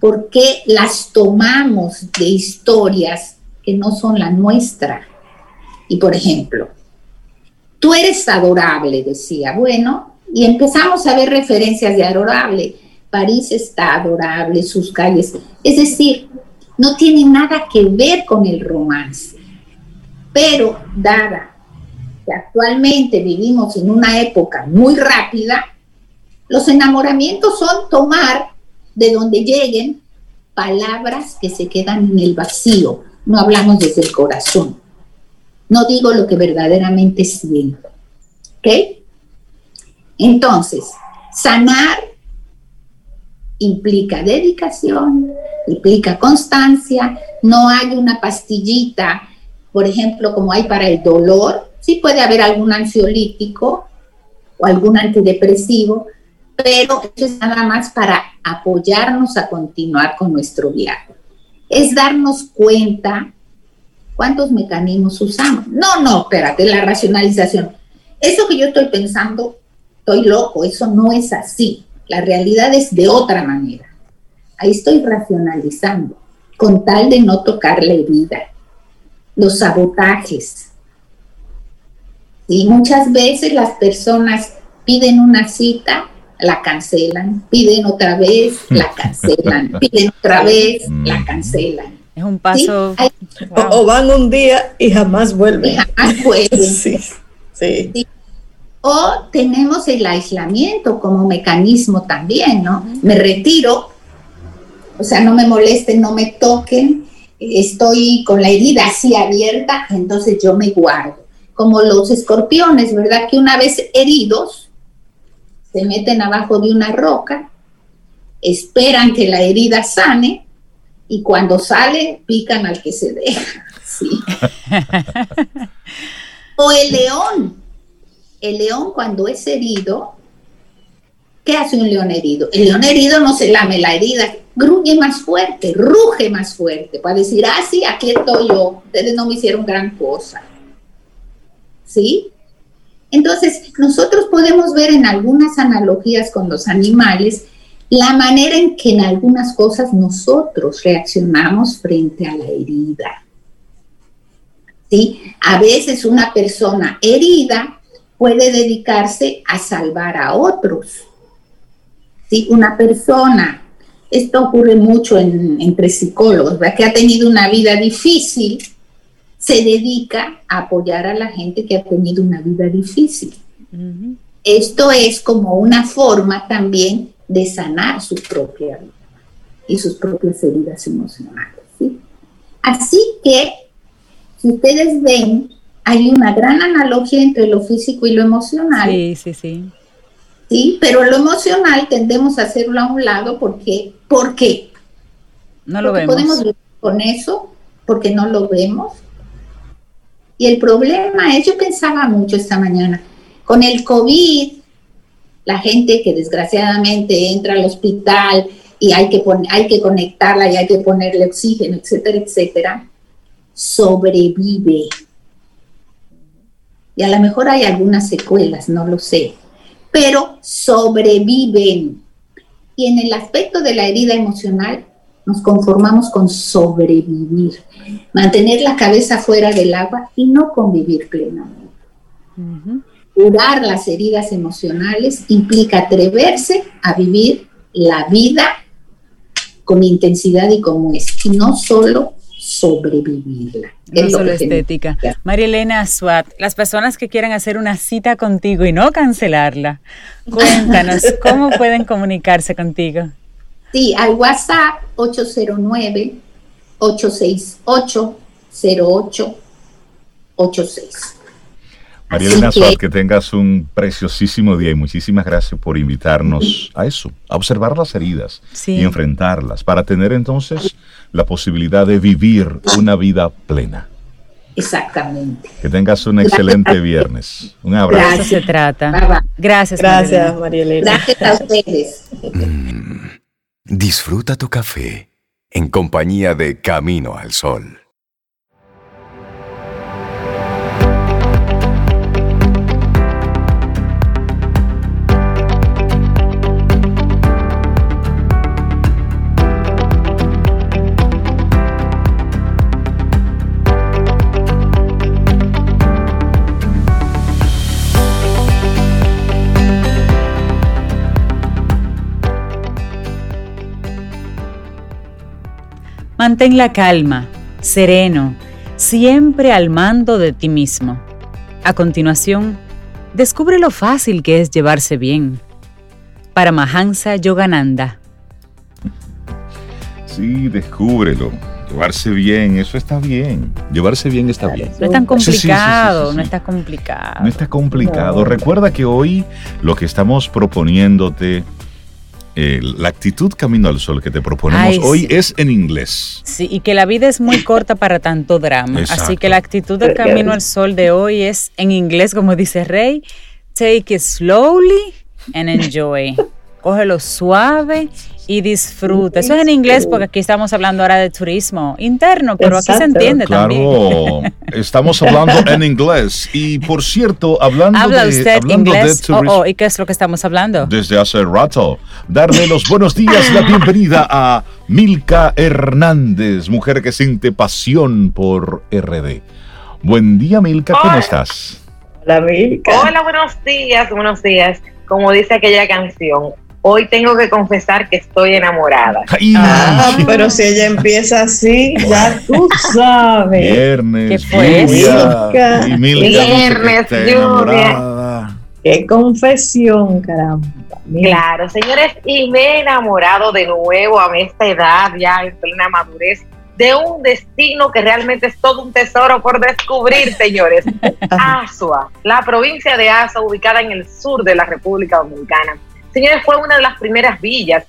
[SPEAKER 6] porque las tomamos de historias que no son la nuestra. Y por ejemplo, tú eres adorable, decía. Bueno, y empezamos a ver referencias de adorable. París está adorable, sus calles. Es decir, no tiene nada que ver con el romance. Pero dada que actualmente vivimos en una época muy rápida, los enamoramientos son tomar de donde lleguen palabras que se quedan en el vacío. No hablamos desde el corazón. No digo lo que verdaderamente siento. ¿Ok? Entonces, sanar implica dedicación, implica constancia, no hay una pastillita, por ejemplo, como hay para el dolor, sí puede haber algún ansiolítico o algún antidepresivo, pero eso es nada más para apoyarnos a continuar con nuestro viaje. Es darnos cuenta cuántos mecanismos usamos. No, no, espérate, la racionalización. Eso que yo estoy pensando, estoy loco, eso no es así. La realidad es de otra manera. Ahí estoy racionalizando, con tal de no tocar la herida. Los sabotajes. Y muchas veces las personas piden una cita la cancelan, piden otra vez, la cancelan, piden otra vez, la cancelan.
[SPEAKER 1] Es un paso.
[SPEAKER 3] O, van un día y jamás vuelven.
[SPEAKER 6] jamás vuelven. sí. Sí. O tenemos el aislamiento como mecanismo también, ¿no? Me retiro, o sea, no me molesten, no me toquen, estoy con la herida así abierta, entonces yo me guardo. Como los escorpiones, ¿verdad? Que una vez heridos, se meten abajo de una roca, esperan que la herida sane y cuando sale pican al que se deja. o el león. El león cuando es herido, ¿qué hace un león herido? El león herido no se lame la herida, gruñe más fuerte, ruge más fuerte, para decir, ah, sí, aquí estoy yo, ustedes no me hicieron gran cosa. ¿Sí? Entonces, nosotros podemos ver en algunas analogías con los animales la manera en que en algunas cosas nosotros reaccionamos frente a la herida. ¿Sí? A veces una persona herida puede dedicarse a salvar a otros. ¿Sí? Una persona, esto ocurre mucho entre psicólogos, que ha tenido una vida difícil, se dedica a apoyar a la gente que ha tenido una vida difícil. Esto es como una forma también de sanar su propia vida y sus propias heridas emocionales. Así que, si ustedes ven, hay una gran analogía entre lo físico y lo emocional.
[SPEAKER 1] Sí, sí, sí.
[SPEAKER 6] Sí, pero lo emocional tendemos a hacerlo a un lado porque, ¿por qué?
[SPEAKER 1] No lo vemos.
[SPEAKER 6] Podemos vivir con eso porque no lo vemos y el problema es, yo pensaba mucho esta mañana, con el COVID, la gente que desgraciadamente entra al hospital y hay que, hay que conectarla y hay que ponerle oxígeno, etcétera, etcétera, sobrevive. Y a lo mejor hay algunas secuelas, no lo sé, pero sobreviven. Y en el aspecto de la herida emocional, nos conformamos con sobrevivir, mantener la cabeza fuera del agua y no convivir plenamente. Curar las heridas emocionales implica atreverse a vivir la vida con intensidad y como es, y no solo sobrevivirla.
[SPEAKER 1] No solo estética. María Elena Swat, las personas que quieran hacer una cita contigo y no cancelarla, cuéntanos cómo pueden comunicarse contigo.
[SPEAKER 6] Sí, al WhatsApp 809-868-0886.
[SPEAKER 2] María Elena que tengas un preciosísimo día y muchísimas gracias por invitarnos a eso, a observar las heridas y enfrentarlas, para tener entonces la posibilidad de vivir una vida plena.
[SPEAKER 6] Exactamente.
[SPEAKER 2] Que tengas un excelente viernes. Un abrazo.
[SPEAKER 1] Gracias. se trata. Gracias,
[SPEAKER 3] Gracias, María Elena.
[SPEAKER 6] Gracias a ustedes.
[SPEAKER 4] Mm. Disfruta tu café en compañía de Camino al Sol.
[SPEAKER 1] Mantén la calma, sereno, siempre al mando de ti mismo. A continuación, descubre lo fácil que es llevarse bien. Para Mahansa Yogananda.
[SPEAKER 2] Sí, descúbrelo. Llevarse bien, eso está bien. Llevarse bien está bien.
[SPEAKER 1] No es tan complicado, no está complicado.
[SPEAKER 2] No está complicado. Recuerda que hoy lo que estamos proponiéndote, eh, la actitud Camino al Sol que te proponemos hoy es en inglés.
[SPEAKER 1] Sí, y que la vida es muy corta para tanto drama. Así que la actitud del Camino al Sol de hoy es en inglés, como dice Rey, take it slowly and enjoy. Cógelo suave y disfruta. Eso es en inglés porque aquí estamos hablando ahora de turismo interno, pero aquí se entiende también.
[SPEAKER 2] estamos hablando en inglés. Y por cierto, hablando
[SPEAKER 1] ¿Habla
[SPEAKER 2] de,
[SPEAKER 1] usted inglés? Oh, oh, ¿Y qué es lo que estamos hablando?
[SPEAKER 2] Desde hace rato. Darle los buenos días, la bienvenida a Milka Hernández, mujer que siente pasión por RD. Buen día, Milka, ¿cómo estás?
[SPEAKER 7] Hola, Milka. Hola, buenos días, buenos días. Como dice aquella canción, hoy tengo que confesar que estoy enamorada.
[SPEAKER 3] Ah, pero si ella empieza así, ya tú sabes.
[SPEAKER 2] Viernes,
[SPEAKER 1] ¿Qué fue
[SPEAKER 2] lluvia, y mil
[SPEAKER 7] Viernes, lluvia.
[SPEAKER 3] Qué confesión, caramba.
[SPEAKER 7] Claro, señores, y me he enamorado de nuevo a esta edad, ya en plena madurez, de un destino que realmente es todo un tesoro por descubrir, señores. Asua, la provincia de Asua, ubicada en el sur de la República Dominicana Señores, fue una de las primeras villas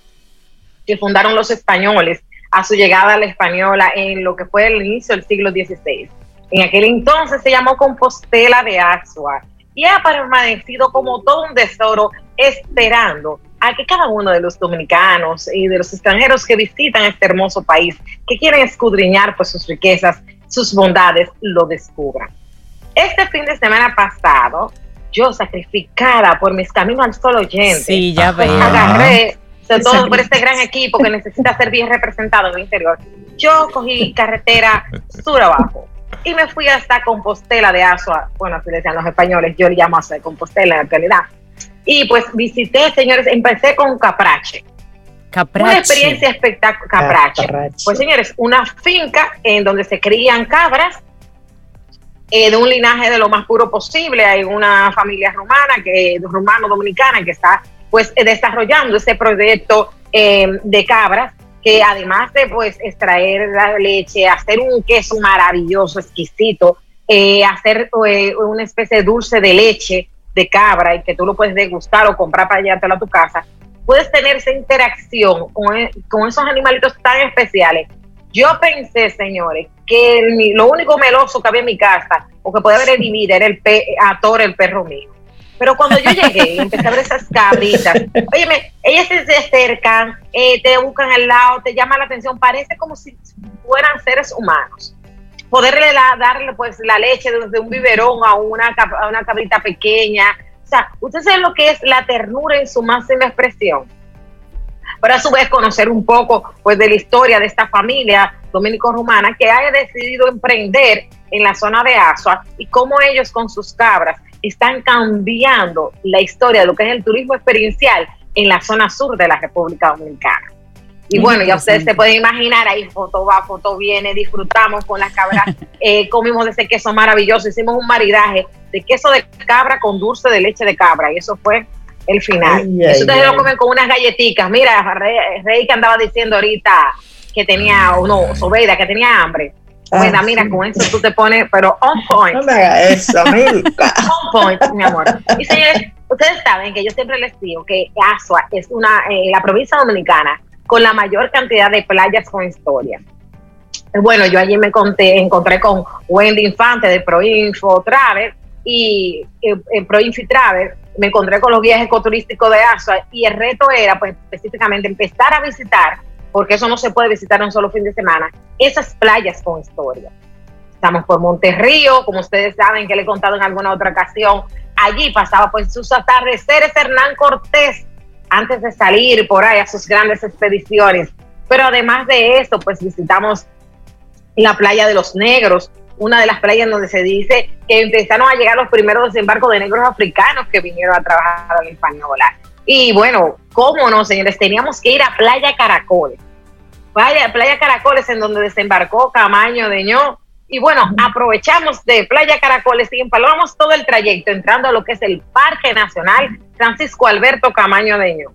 [SPEAKER 7] que fundaron los españoles a su llegada a la española en lo que fue el inicio del siglo XVI. En aquel entonces se llamó Compostela de Azua y ha permanecido como todo un tesoro esperando a que cada uno de los dominicanos y de los extranjeros que visitan este hermoso país, que quieren escudriñar pues, sus riquezas, sus bondades, lo descubran. Este fin de semana pasado yo sacrificada por mis caminos al solo oyente.
[SPEAKER 1] Sí, ya veo.
[SPEAKER 7] Agarré, sobre todo por este gran equipo que necesita ser bien representado en el interior. Yo cogí carretera sur abajo y me fui hasta Compostela de Azua. Bueno, así decían los españoles, yo le llamo Azua de Compostela en realidad. Y pues visité, señores, empecé con Caprache.
[SPEAKER 1] Caprache.
[SPEAKER 7] Una experiencia espectacular. Caprache. Pues señores, una finca en donde se crían cabras eh, de un linaje de lo más puro posible. Hay una familia romana, que rumano-dominicana, que está pues desarrollando ese proyecto eh, de cabras que además de pues extraer la leche, hacer un queso maravilloso, exquisito, eh, hacer una especie de dulce de leche de cabra y que tú lo puedes degustar o comprar para llevártelo a tu casa, puedes tener esa interacción con, con esos animalitos tan especiales yo pensé, señores, que lo único meloso que había en mi casa o que podía haber vida era el pe, Ator, el perro mío. Pero cuando yo llegué y empecé a ver esas cabritas, óyeme, ellas se, acercan, eh, te buscan al lado, te llaman la atención, parece como si fueran seres humanos. Poderle darle pues la leche desde un biberón a una, a una cabrita pequeña. O sea, usted sabe lo que es la ternura en su máxima expresión pero a su vez conocer un poco pues de la historia de esta familia dominico-rumana que haya decidido emprender en la zona de Asua y cómo ellos con sus cabras están cambiando la historia de lo que es el turismo experiencial en la zona sur de la República Dominicana. Y bueno, ya ustedes se pueden imaginar, ahí foto va, foto viene, disfrutamos con las cabras, eh, comimos ese queso maravilloso, hicimos un maridaje de queso de cabra con dulce de leche de cabra y eso fue el final. Eso ustedes lo comen con unas galletitas. Mira, Rey, que andaba diciendo ahorita que tenía, o no, Sobeida, que tenía hambre. Bueno, ah, mira, con eso tú te pones, pero on point.
[SPEAKER 3] No me hagas eso,
[SPEAKER 7] On point, mi amor. Y señores, ustedes saben que yo siempre les digo que Asua es una, eh, la provincia dominicana con la mayor cantidad de playas con historia. Bueno, yo allí me conté, encontré con Wendy Infante de Proinfo Travel y eh, en Proinfo Travel me encontré con los viajes ecoturísticos de ASA y el reto era pues específicamente empezar a visitar, porque eso no se puede visitar en un solo fin de semana, esas playas con historia. Estamos por Monterrío, como ustedes saben que le he contado en alguna otra ocasión, allí pasaba pues sus atardeceres Hernán Cortés antes de salir por ahí a sus grandes expediciones. Pero además de eso, pues visitamos la playa de los negros, una de las playas donde se dice que empezaron a llegar los primeros desembarcos de negros africanos que vinieron a trabajar en Española. Y bueno, cómo no, señores, teníamos que ir a Playa Caracoles. Playa, Playa Caracoles, en donde desembarcó Camaño de Ño Y bueno, aprovechamos de Playa Caracoles y empalamos todo el trayecto entrando a lo que es el Parque Nacional Francisco Alberto Camaño Deño.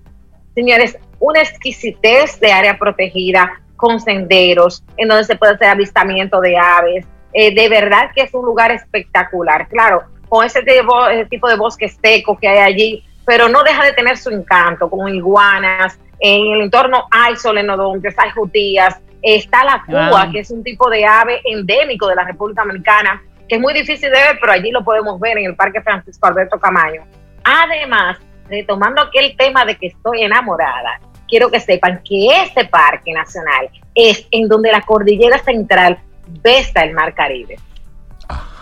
[SPEAKER 7] Señores, una exquisitez de área protegida con senderos en donde se puede hacer avistamiento de aves. Eh, de verdad que es un lugar espectacular. Claro, con ese tipo, de bosque seco que hay allí, pero no deja de tener su encanto, con iguanas. En el entorno hay solenodontes, hay jutías, está la cuba, que es un tipo de ave endémico de la República Dominicana, que es muy difícil de ver, pero allí lo podemos ver en el Parque Francisco Alberto Camaño. Además, retomando aquel tema de que estoy enamorada, quiero que sepan que este parque nacional es en donde la cordillera central besa el mar Caribe.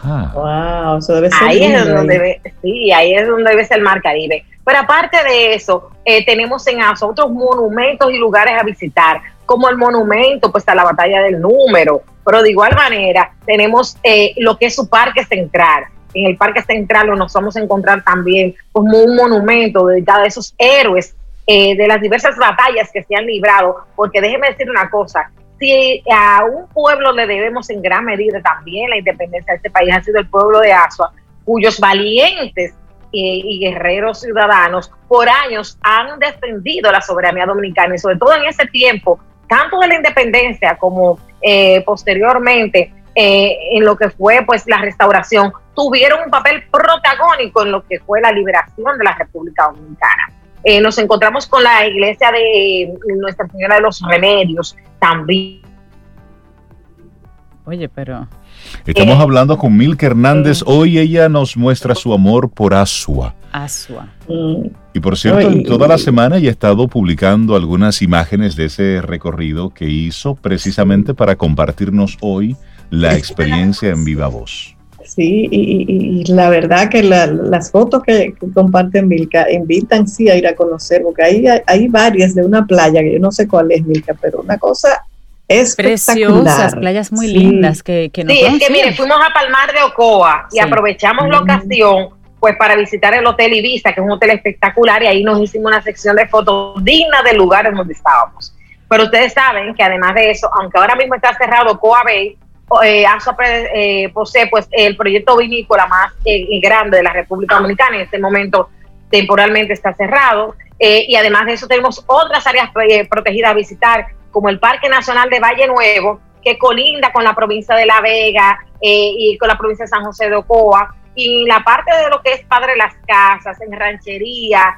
[SPEAKER 3] Wow, eso debe ser
[SPEAKER 7] ahí es donde sí, ahí es donde ves el mar Caribe. Pero aparte de eso, eh, tenemos en ASO otros monumentos y lugares a visitar, como el monumento pues a la batalla del número. Pero de igual manera, tenemos eh, lo que es su parque central. En el parque central nos vamos a encontrar también como un monumento dedicado a esos héroes eh, de las diversas batallas que se han librado. Porque déjeme decir una cosa, si a un pueblo le debemos en gran medida también la independencia de este país, ha sido el pueblo de Asua, cuyos valientes y, guerreros ciudadanos por años han defendido la soberanía dominicana y sobre todo en ese tiempo, tanto de la independencia como eh, posteriormente eh, en lo que fue pues la restauración, tuvieron un papel protagónico en lo que fue la liberación de la República Dominicana. Eh, nos encontramos con la iglesia de Nuestra Señora de los Remedios también.
[SPEAKER 1] Oye, pero...
[SPEAKER 2] Estamos eh, hablando con Milka Hernández. Hoy ella nos muestra su amor por Asua.
[SPEAKER 1] Asua.
[SPEAKER 2] Y por cierto, toda la semana ella ha estado publicando algunas imágenes de ese recorrido que hizo precisamente para compartirnos hoy la experiencia en viva voz.
[SPEAKER 3] Sí, y, la verdad que las fotos que, comparten Milka invitan sí a ir a conocer, porque hay, hay varias de una playa, que yo no sé cuál es Milka, pero una cosa es Preciosas,
[SPEAKER 1] playas muy lindas que, que
[SPEAKER 7] Sí, es que mire, fuimos a Palmar de Ocoa y aprovechamos la ocasión pues para visitar el Hotel Ibiza, que es un hotel espectacular, y ahí nos hicimos una sección de fotos dignas del lugar donde estábamos. Pero ustedes saben que además de eso, aunque ahora mismo está cerrado Ocoa Bay, eh, eh, posee pues el proyecto vinícola más eh, grande de la República Dominicana. En este momento temporalmente está cerrado. Eh, y además de eso tenemos otras áreas protegidas a visitar, como el Parque Nacional de Valle Nuevo, que colinda con la provincia de La Vega y con la provincia de San José de Ocoa. Y la parte de lo que es Padre Las Casas, en Ranchería,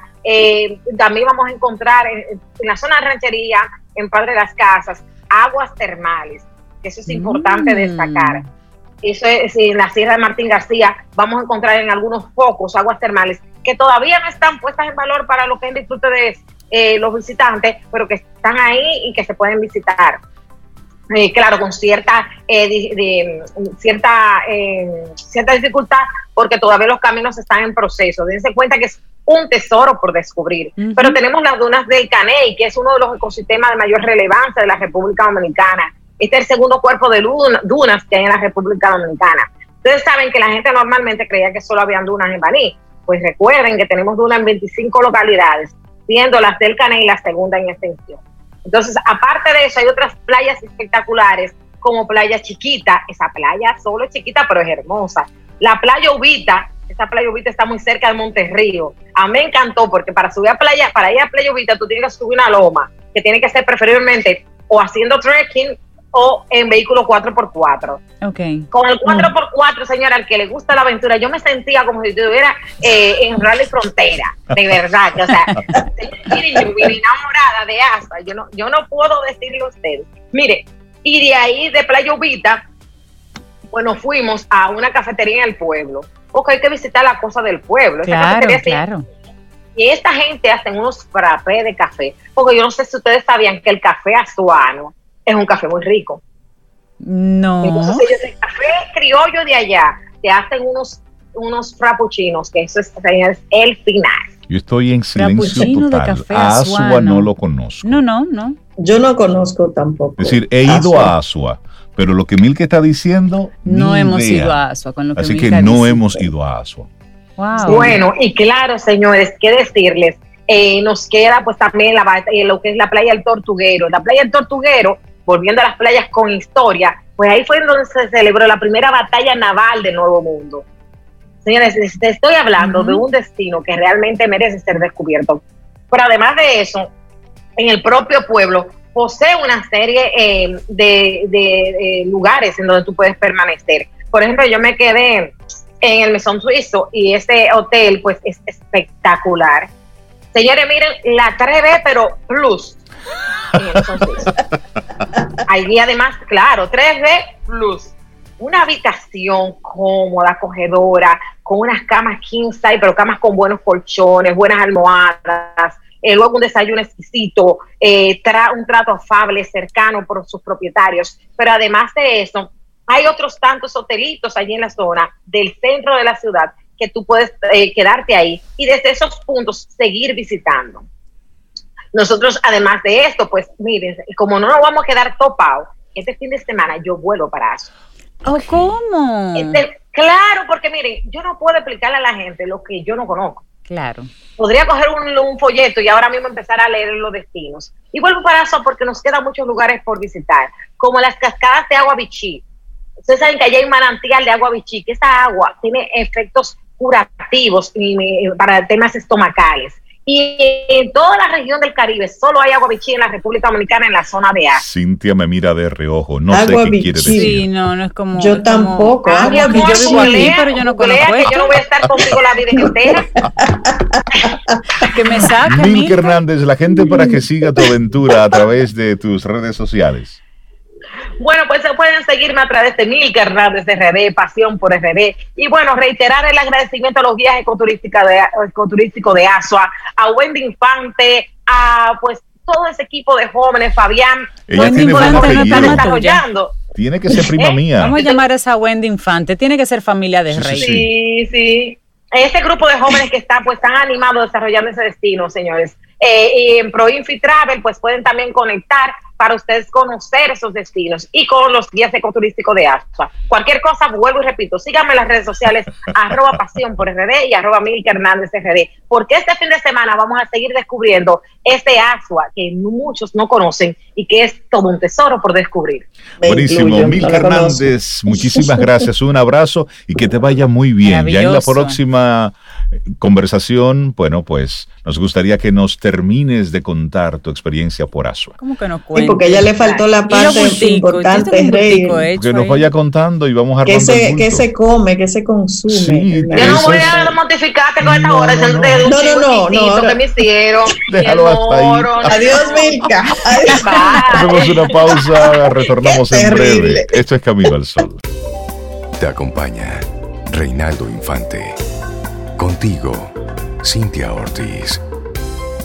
[SPEAKER 7] también vamos a encontrar en, en la zona de Ranchería, en Padre Las Casas, aguas termales eso es importante mm. destacar. Eso es, en la Sierra de Martín García vamos a encontrar en algunos focos aguas termales que todavía no están puestas en valor para lo que es el disfrute de eh, los visitantes, pero que están ahí y que se pueden visitar. Eh, claro, con cierta, eh, cierta, cierta dificultad, porque todavía los caminos están en proceso. Dense cuenta que es un tesoro por descubrir. Pero tenemos las dunas del Caney, que es uno de los ecosistemas de mayor relevancia de la República Dominicana. Este es el segundo cuerpo de dunas que hay en la República Dominicana. Ustedes saben que la gente normalmente creía que solo habían dunas en Baní. Pues recuerden que tenemos dunas en 25 localidades, siendo las del Caney la segunda en extensión. Entonces, aparte de eso, hay otras playas espectaculares, como Playa Chiquita. Esa playa solo es chiquita, pero es hermosa. La Playa Ubita, esa playa Ubita está muy cerca de Monterrío. A mí me encantó porque para subir a playa, para ir a Playa Ubita, tú tienes que subir una loma, que tiene que ser preferiblemente o haciendo trekking o en vehículo 4x4.
[SPEAKER 1] Okay.
[SPEAKER 7] Con el 4x4, señora, al que le gusta la aventura, yo me sentía como si estuviera eh, en Rally Frontera, de verdad. O sea, yo vine enamorada de Asa, yo no, yo no puedo decirle a ustedes. Mire, y de ahí de Playa Ubita, bueno, fuimos a una cafetería en el pueblo, porque hay que visitar la cosa del pueblo.
[SPEAKER 1] Claro, claro.
[SPEAKER 7] Y esta gente hace unos frappés de café, porque yo no sé si ustedes sabían que el café azuano es un café muy rico.
[SPEAKER 1] No.
[SPEAKER 7] Entonces ellos el café criollo de allá te hacen unos unos frappuccinos, que eso es, el final.
[SPEAKER 2] Yo estoy en silencio total. De café a Asua no lo conozco.
[SPEAKER 1] No, no, no.
[SPEAKER 3] Yo no conozco tampoco.
[SPEAKER 2] Es decir, he ido a Asua, pero lo que Milke está diciendo.
[SPEAKER 1] No hemos ido a Asua. Con lo que
[SPEAKER 2] Así que no hemos ido a Asua.
[SPEAKER 7] Wow. Bueno, y claro, señores, qué decirles. Eh, nos queda pues también la, eh, lo que es la playa del Tortuguero. La playa del Tortuguero volviendo a las playas con historia, pues ahí fue donde se celebró la primera batalla naval del Nuevo Mundo. Señores, te estoy hablando de un destino que realmente merece ser descubierto. Pero además de eso, en el propio pueblo posee una serie eh, de, de lugares en donde tú puedes permanecer. Por ejemplo, yo me quedé en el Mesón Suizo y ese hotel pues es espectacular. Señores, miren, la 3B, pero plus. Ahí además, claro, 3B plus. Una habitación cómoda, acogedora, con unas camas king size, pero camas con buenos colchones, buenas almohadas, eh, luego un desayuno exquisito, eh, un trato afable, cercano por sus propietarios. Pero además de eso, hay otros tantos hotelitos allí en la zona del centro de la ciudad que tú puedes eh, quedarte ahí y desde esos puntos seguir visitando. Nosotros, además de esto, pues miren, como no nos vamos a quedar topados, este fin de semana yo vuelo para eso.
[SPEAKER 1] ¿Oh, ¿Cómo?
[SPEAKER 7] Este, claro, porque miren, yo no puedo explicarle a la gente lo que yo no conozco.
[SPEAKER 1] Claro.
[SPEAKER 7] Podría coger un, folleto y ahora mismo empezar a leer los destinos. Y vuelvo para eso porque nos quedan muchos lugares por visitar, como las cascadas de agua bichí, Ustedes saben que allá hay un manantial de agua bichí, que esa agua tiene efectos curativos para temas estomacales. Y en toda la región del Caribe solo hay agua bichí en la República Dominicana en la zona de A.
[SPEAKER 2] Cintia me mira de reojo, no sé qué quiere decir.
[SPEAKER 1] Sí, no, no es como
[SPEAKER 3] Yo tampoco,
[SPEAKER 1] agua bichí. Yo vivo aquí, pero yo no conozco
[SPEAKER 7] que yo no voy a estar contigo la vida entera.
[SPEAKER 1] que me saque.
[SPEAKER 2] Mink Hernández, la gente para que siga tu aventura a través de tus redes sociales.
[SPEAKER 7] Bueno, pues se pueden seguirme a través de Milka Hernández RD, Pasión por RD. Y bueno, reiterar el agradecimiento a los viajes ecoturísticos de, ecoturístico de ASUA, a Wendy Infante, a pues todo ese equipo de jóvenes, Fabián.
[SPEAKER 2] Wendy Infante no está desarrollando. Tiene que ser prima ¿Eh? mía.
[SPEAKER 1] Vamos a llamar a esa Wendy Infante. Tiene que ser familia de Rey.
[SPEAKER 7] Sí, sí. Este grupo de jóvenes que está pues tan animado desarrollando ese destino, señores. Eh, y en ProInfi Travel pues pueden también conectar para ustedes conocer esos destinos y con los guías ecoturísticos de ASUA. Cualquier cosa, vuelvo y repito, síganme en las redes sociales, arroba pasión por RD y arroba Milka Hernández RD, porque este fin de semana vamos a seguir descubriendo este ASUA que muchos no conocen y que es todo un tesoro por descubrir.
[SPEAKER 2] Buenísimo, Milka Hernández, muchísimas gracias, un abrazo y que te vaya muy bien. Ya en la próxima conversación, bueno, pues nos gustaría que nos termines de contar tu experiencia por ASUA.
[SPEAKER 1] ¿Cómo que no
[SPEAKER 3] cuenta? porque ya le faltó la parte importante, Rey.
[SPEAKER 2] Que nos vaya contando y vamos a
[SPEAKER 3] ¿Qué se, ¿Qué se come? ¿Qué se consume?
[SPEAKER 7] Sí, yo no voy a mortificarte con esta hora. No, no, no, no, que me hicieron.
[SPEAKER 2] Déjalo hasta ahí.
[SPEAKER 3] Adiós, Milka.
[SPEAKER 2] Hacemos una pausa, retornamos en breve. Esto es Camino al Sol.
[SPEAKER 4] Te acompaña Reinaldo Infante. Contigo, Cintia Ortiz.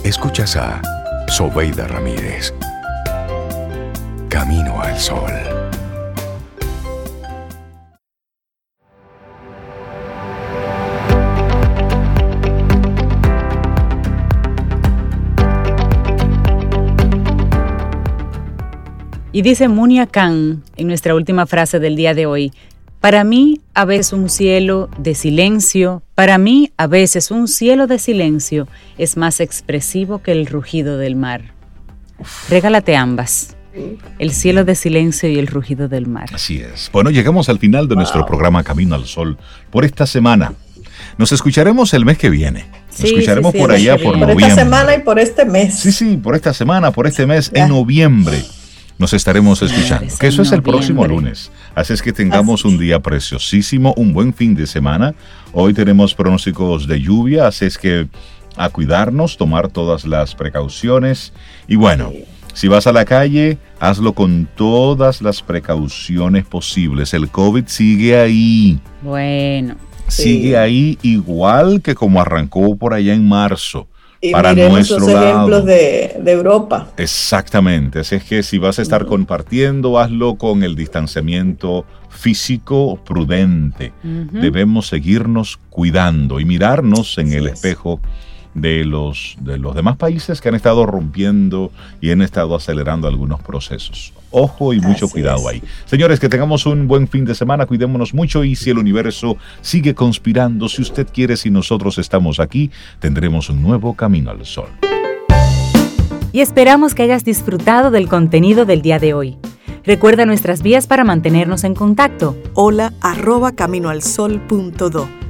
[SPEAKER 4] Escuchas a Sobeida Ramírez. Camino al Sol.
[SPEAKER 1] Y dice Munia Khan en nuestra última frase del día de hoy, para mí a veces un cielo de silencio, para mí a veces un cielo de silencio es más expresivo que el rugido del mar. Regálate ambas. El cielo de silencio y el rugido del mar.
[SPEAKER 2] Así es. Bueno, llegamos al final de nuestro programa Camino al Sol por esta semana. Nos escucharemos el mes que viene. Nos escucharemos por allá por noviembre. Por
[SPEAKER 3] esta semana y por este mes.
[SPEAKER 2] Sí, sí, por esta semana, por este mes, en noviembre nos estaremos escuchando. Que eso es el próximo lunes. Así es que tengamos un día preciosísimo, un buen fin de semana. Hoy tenemos pronósticos de lluvia, así es que a cuidarnos, tomar todas las precauciones. Y bueno, si vas a la calle, hazlo con todas las precauciones posibles. El COVID sigue ahí.
[SPEAKER 1] Bueno.
[SPEAKER 2] Sigue ahí igual que como arrancó por allá en marzo
[SPEAKER 3] y para nuestro ejemplos de, Europa.
[SPEAKER 2] Exactamente, así es que si vas a estar compartiendo, hazlo con el distanciamiento físico prudente. Debemos seguirnos cuidando y mirarnos en el espejo de los, de los demás países que han estado rompiendo y han estado acelerando algunos procesos. Ojo y mucho cuidado ahí. Señores, que tengamos un buen fin de semana, cuidémonos mucho y si el universo sigue conspirando, si usted quiere, si nosotros estamos aquí, tendremos un nuevo camino al sol.
[SPEAKER 1] Y esperamos que hayas disfrutado del contenido del día de hoy. Recuerda nuestras vías para mantenernos en contacto.
[SPEAKER 3] Hola arroba caminoalsol.do.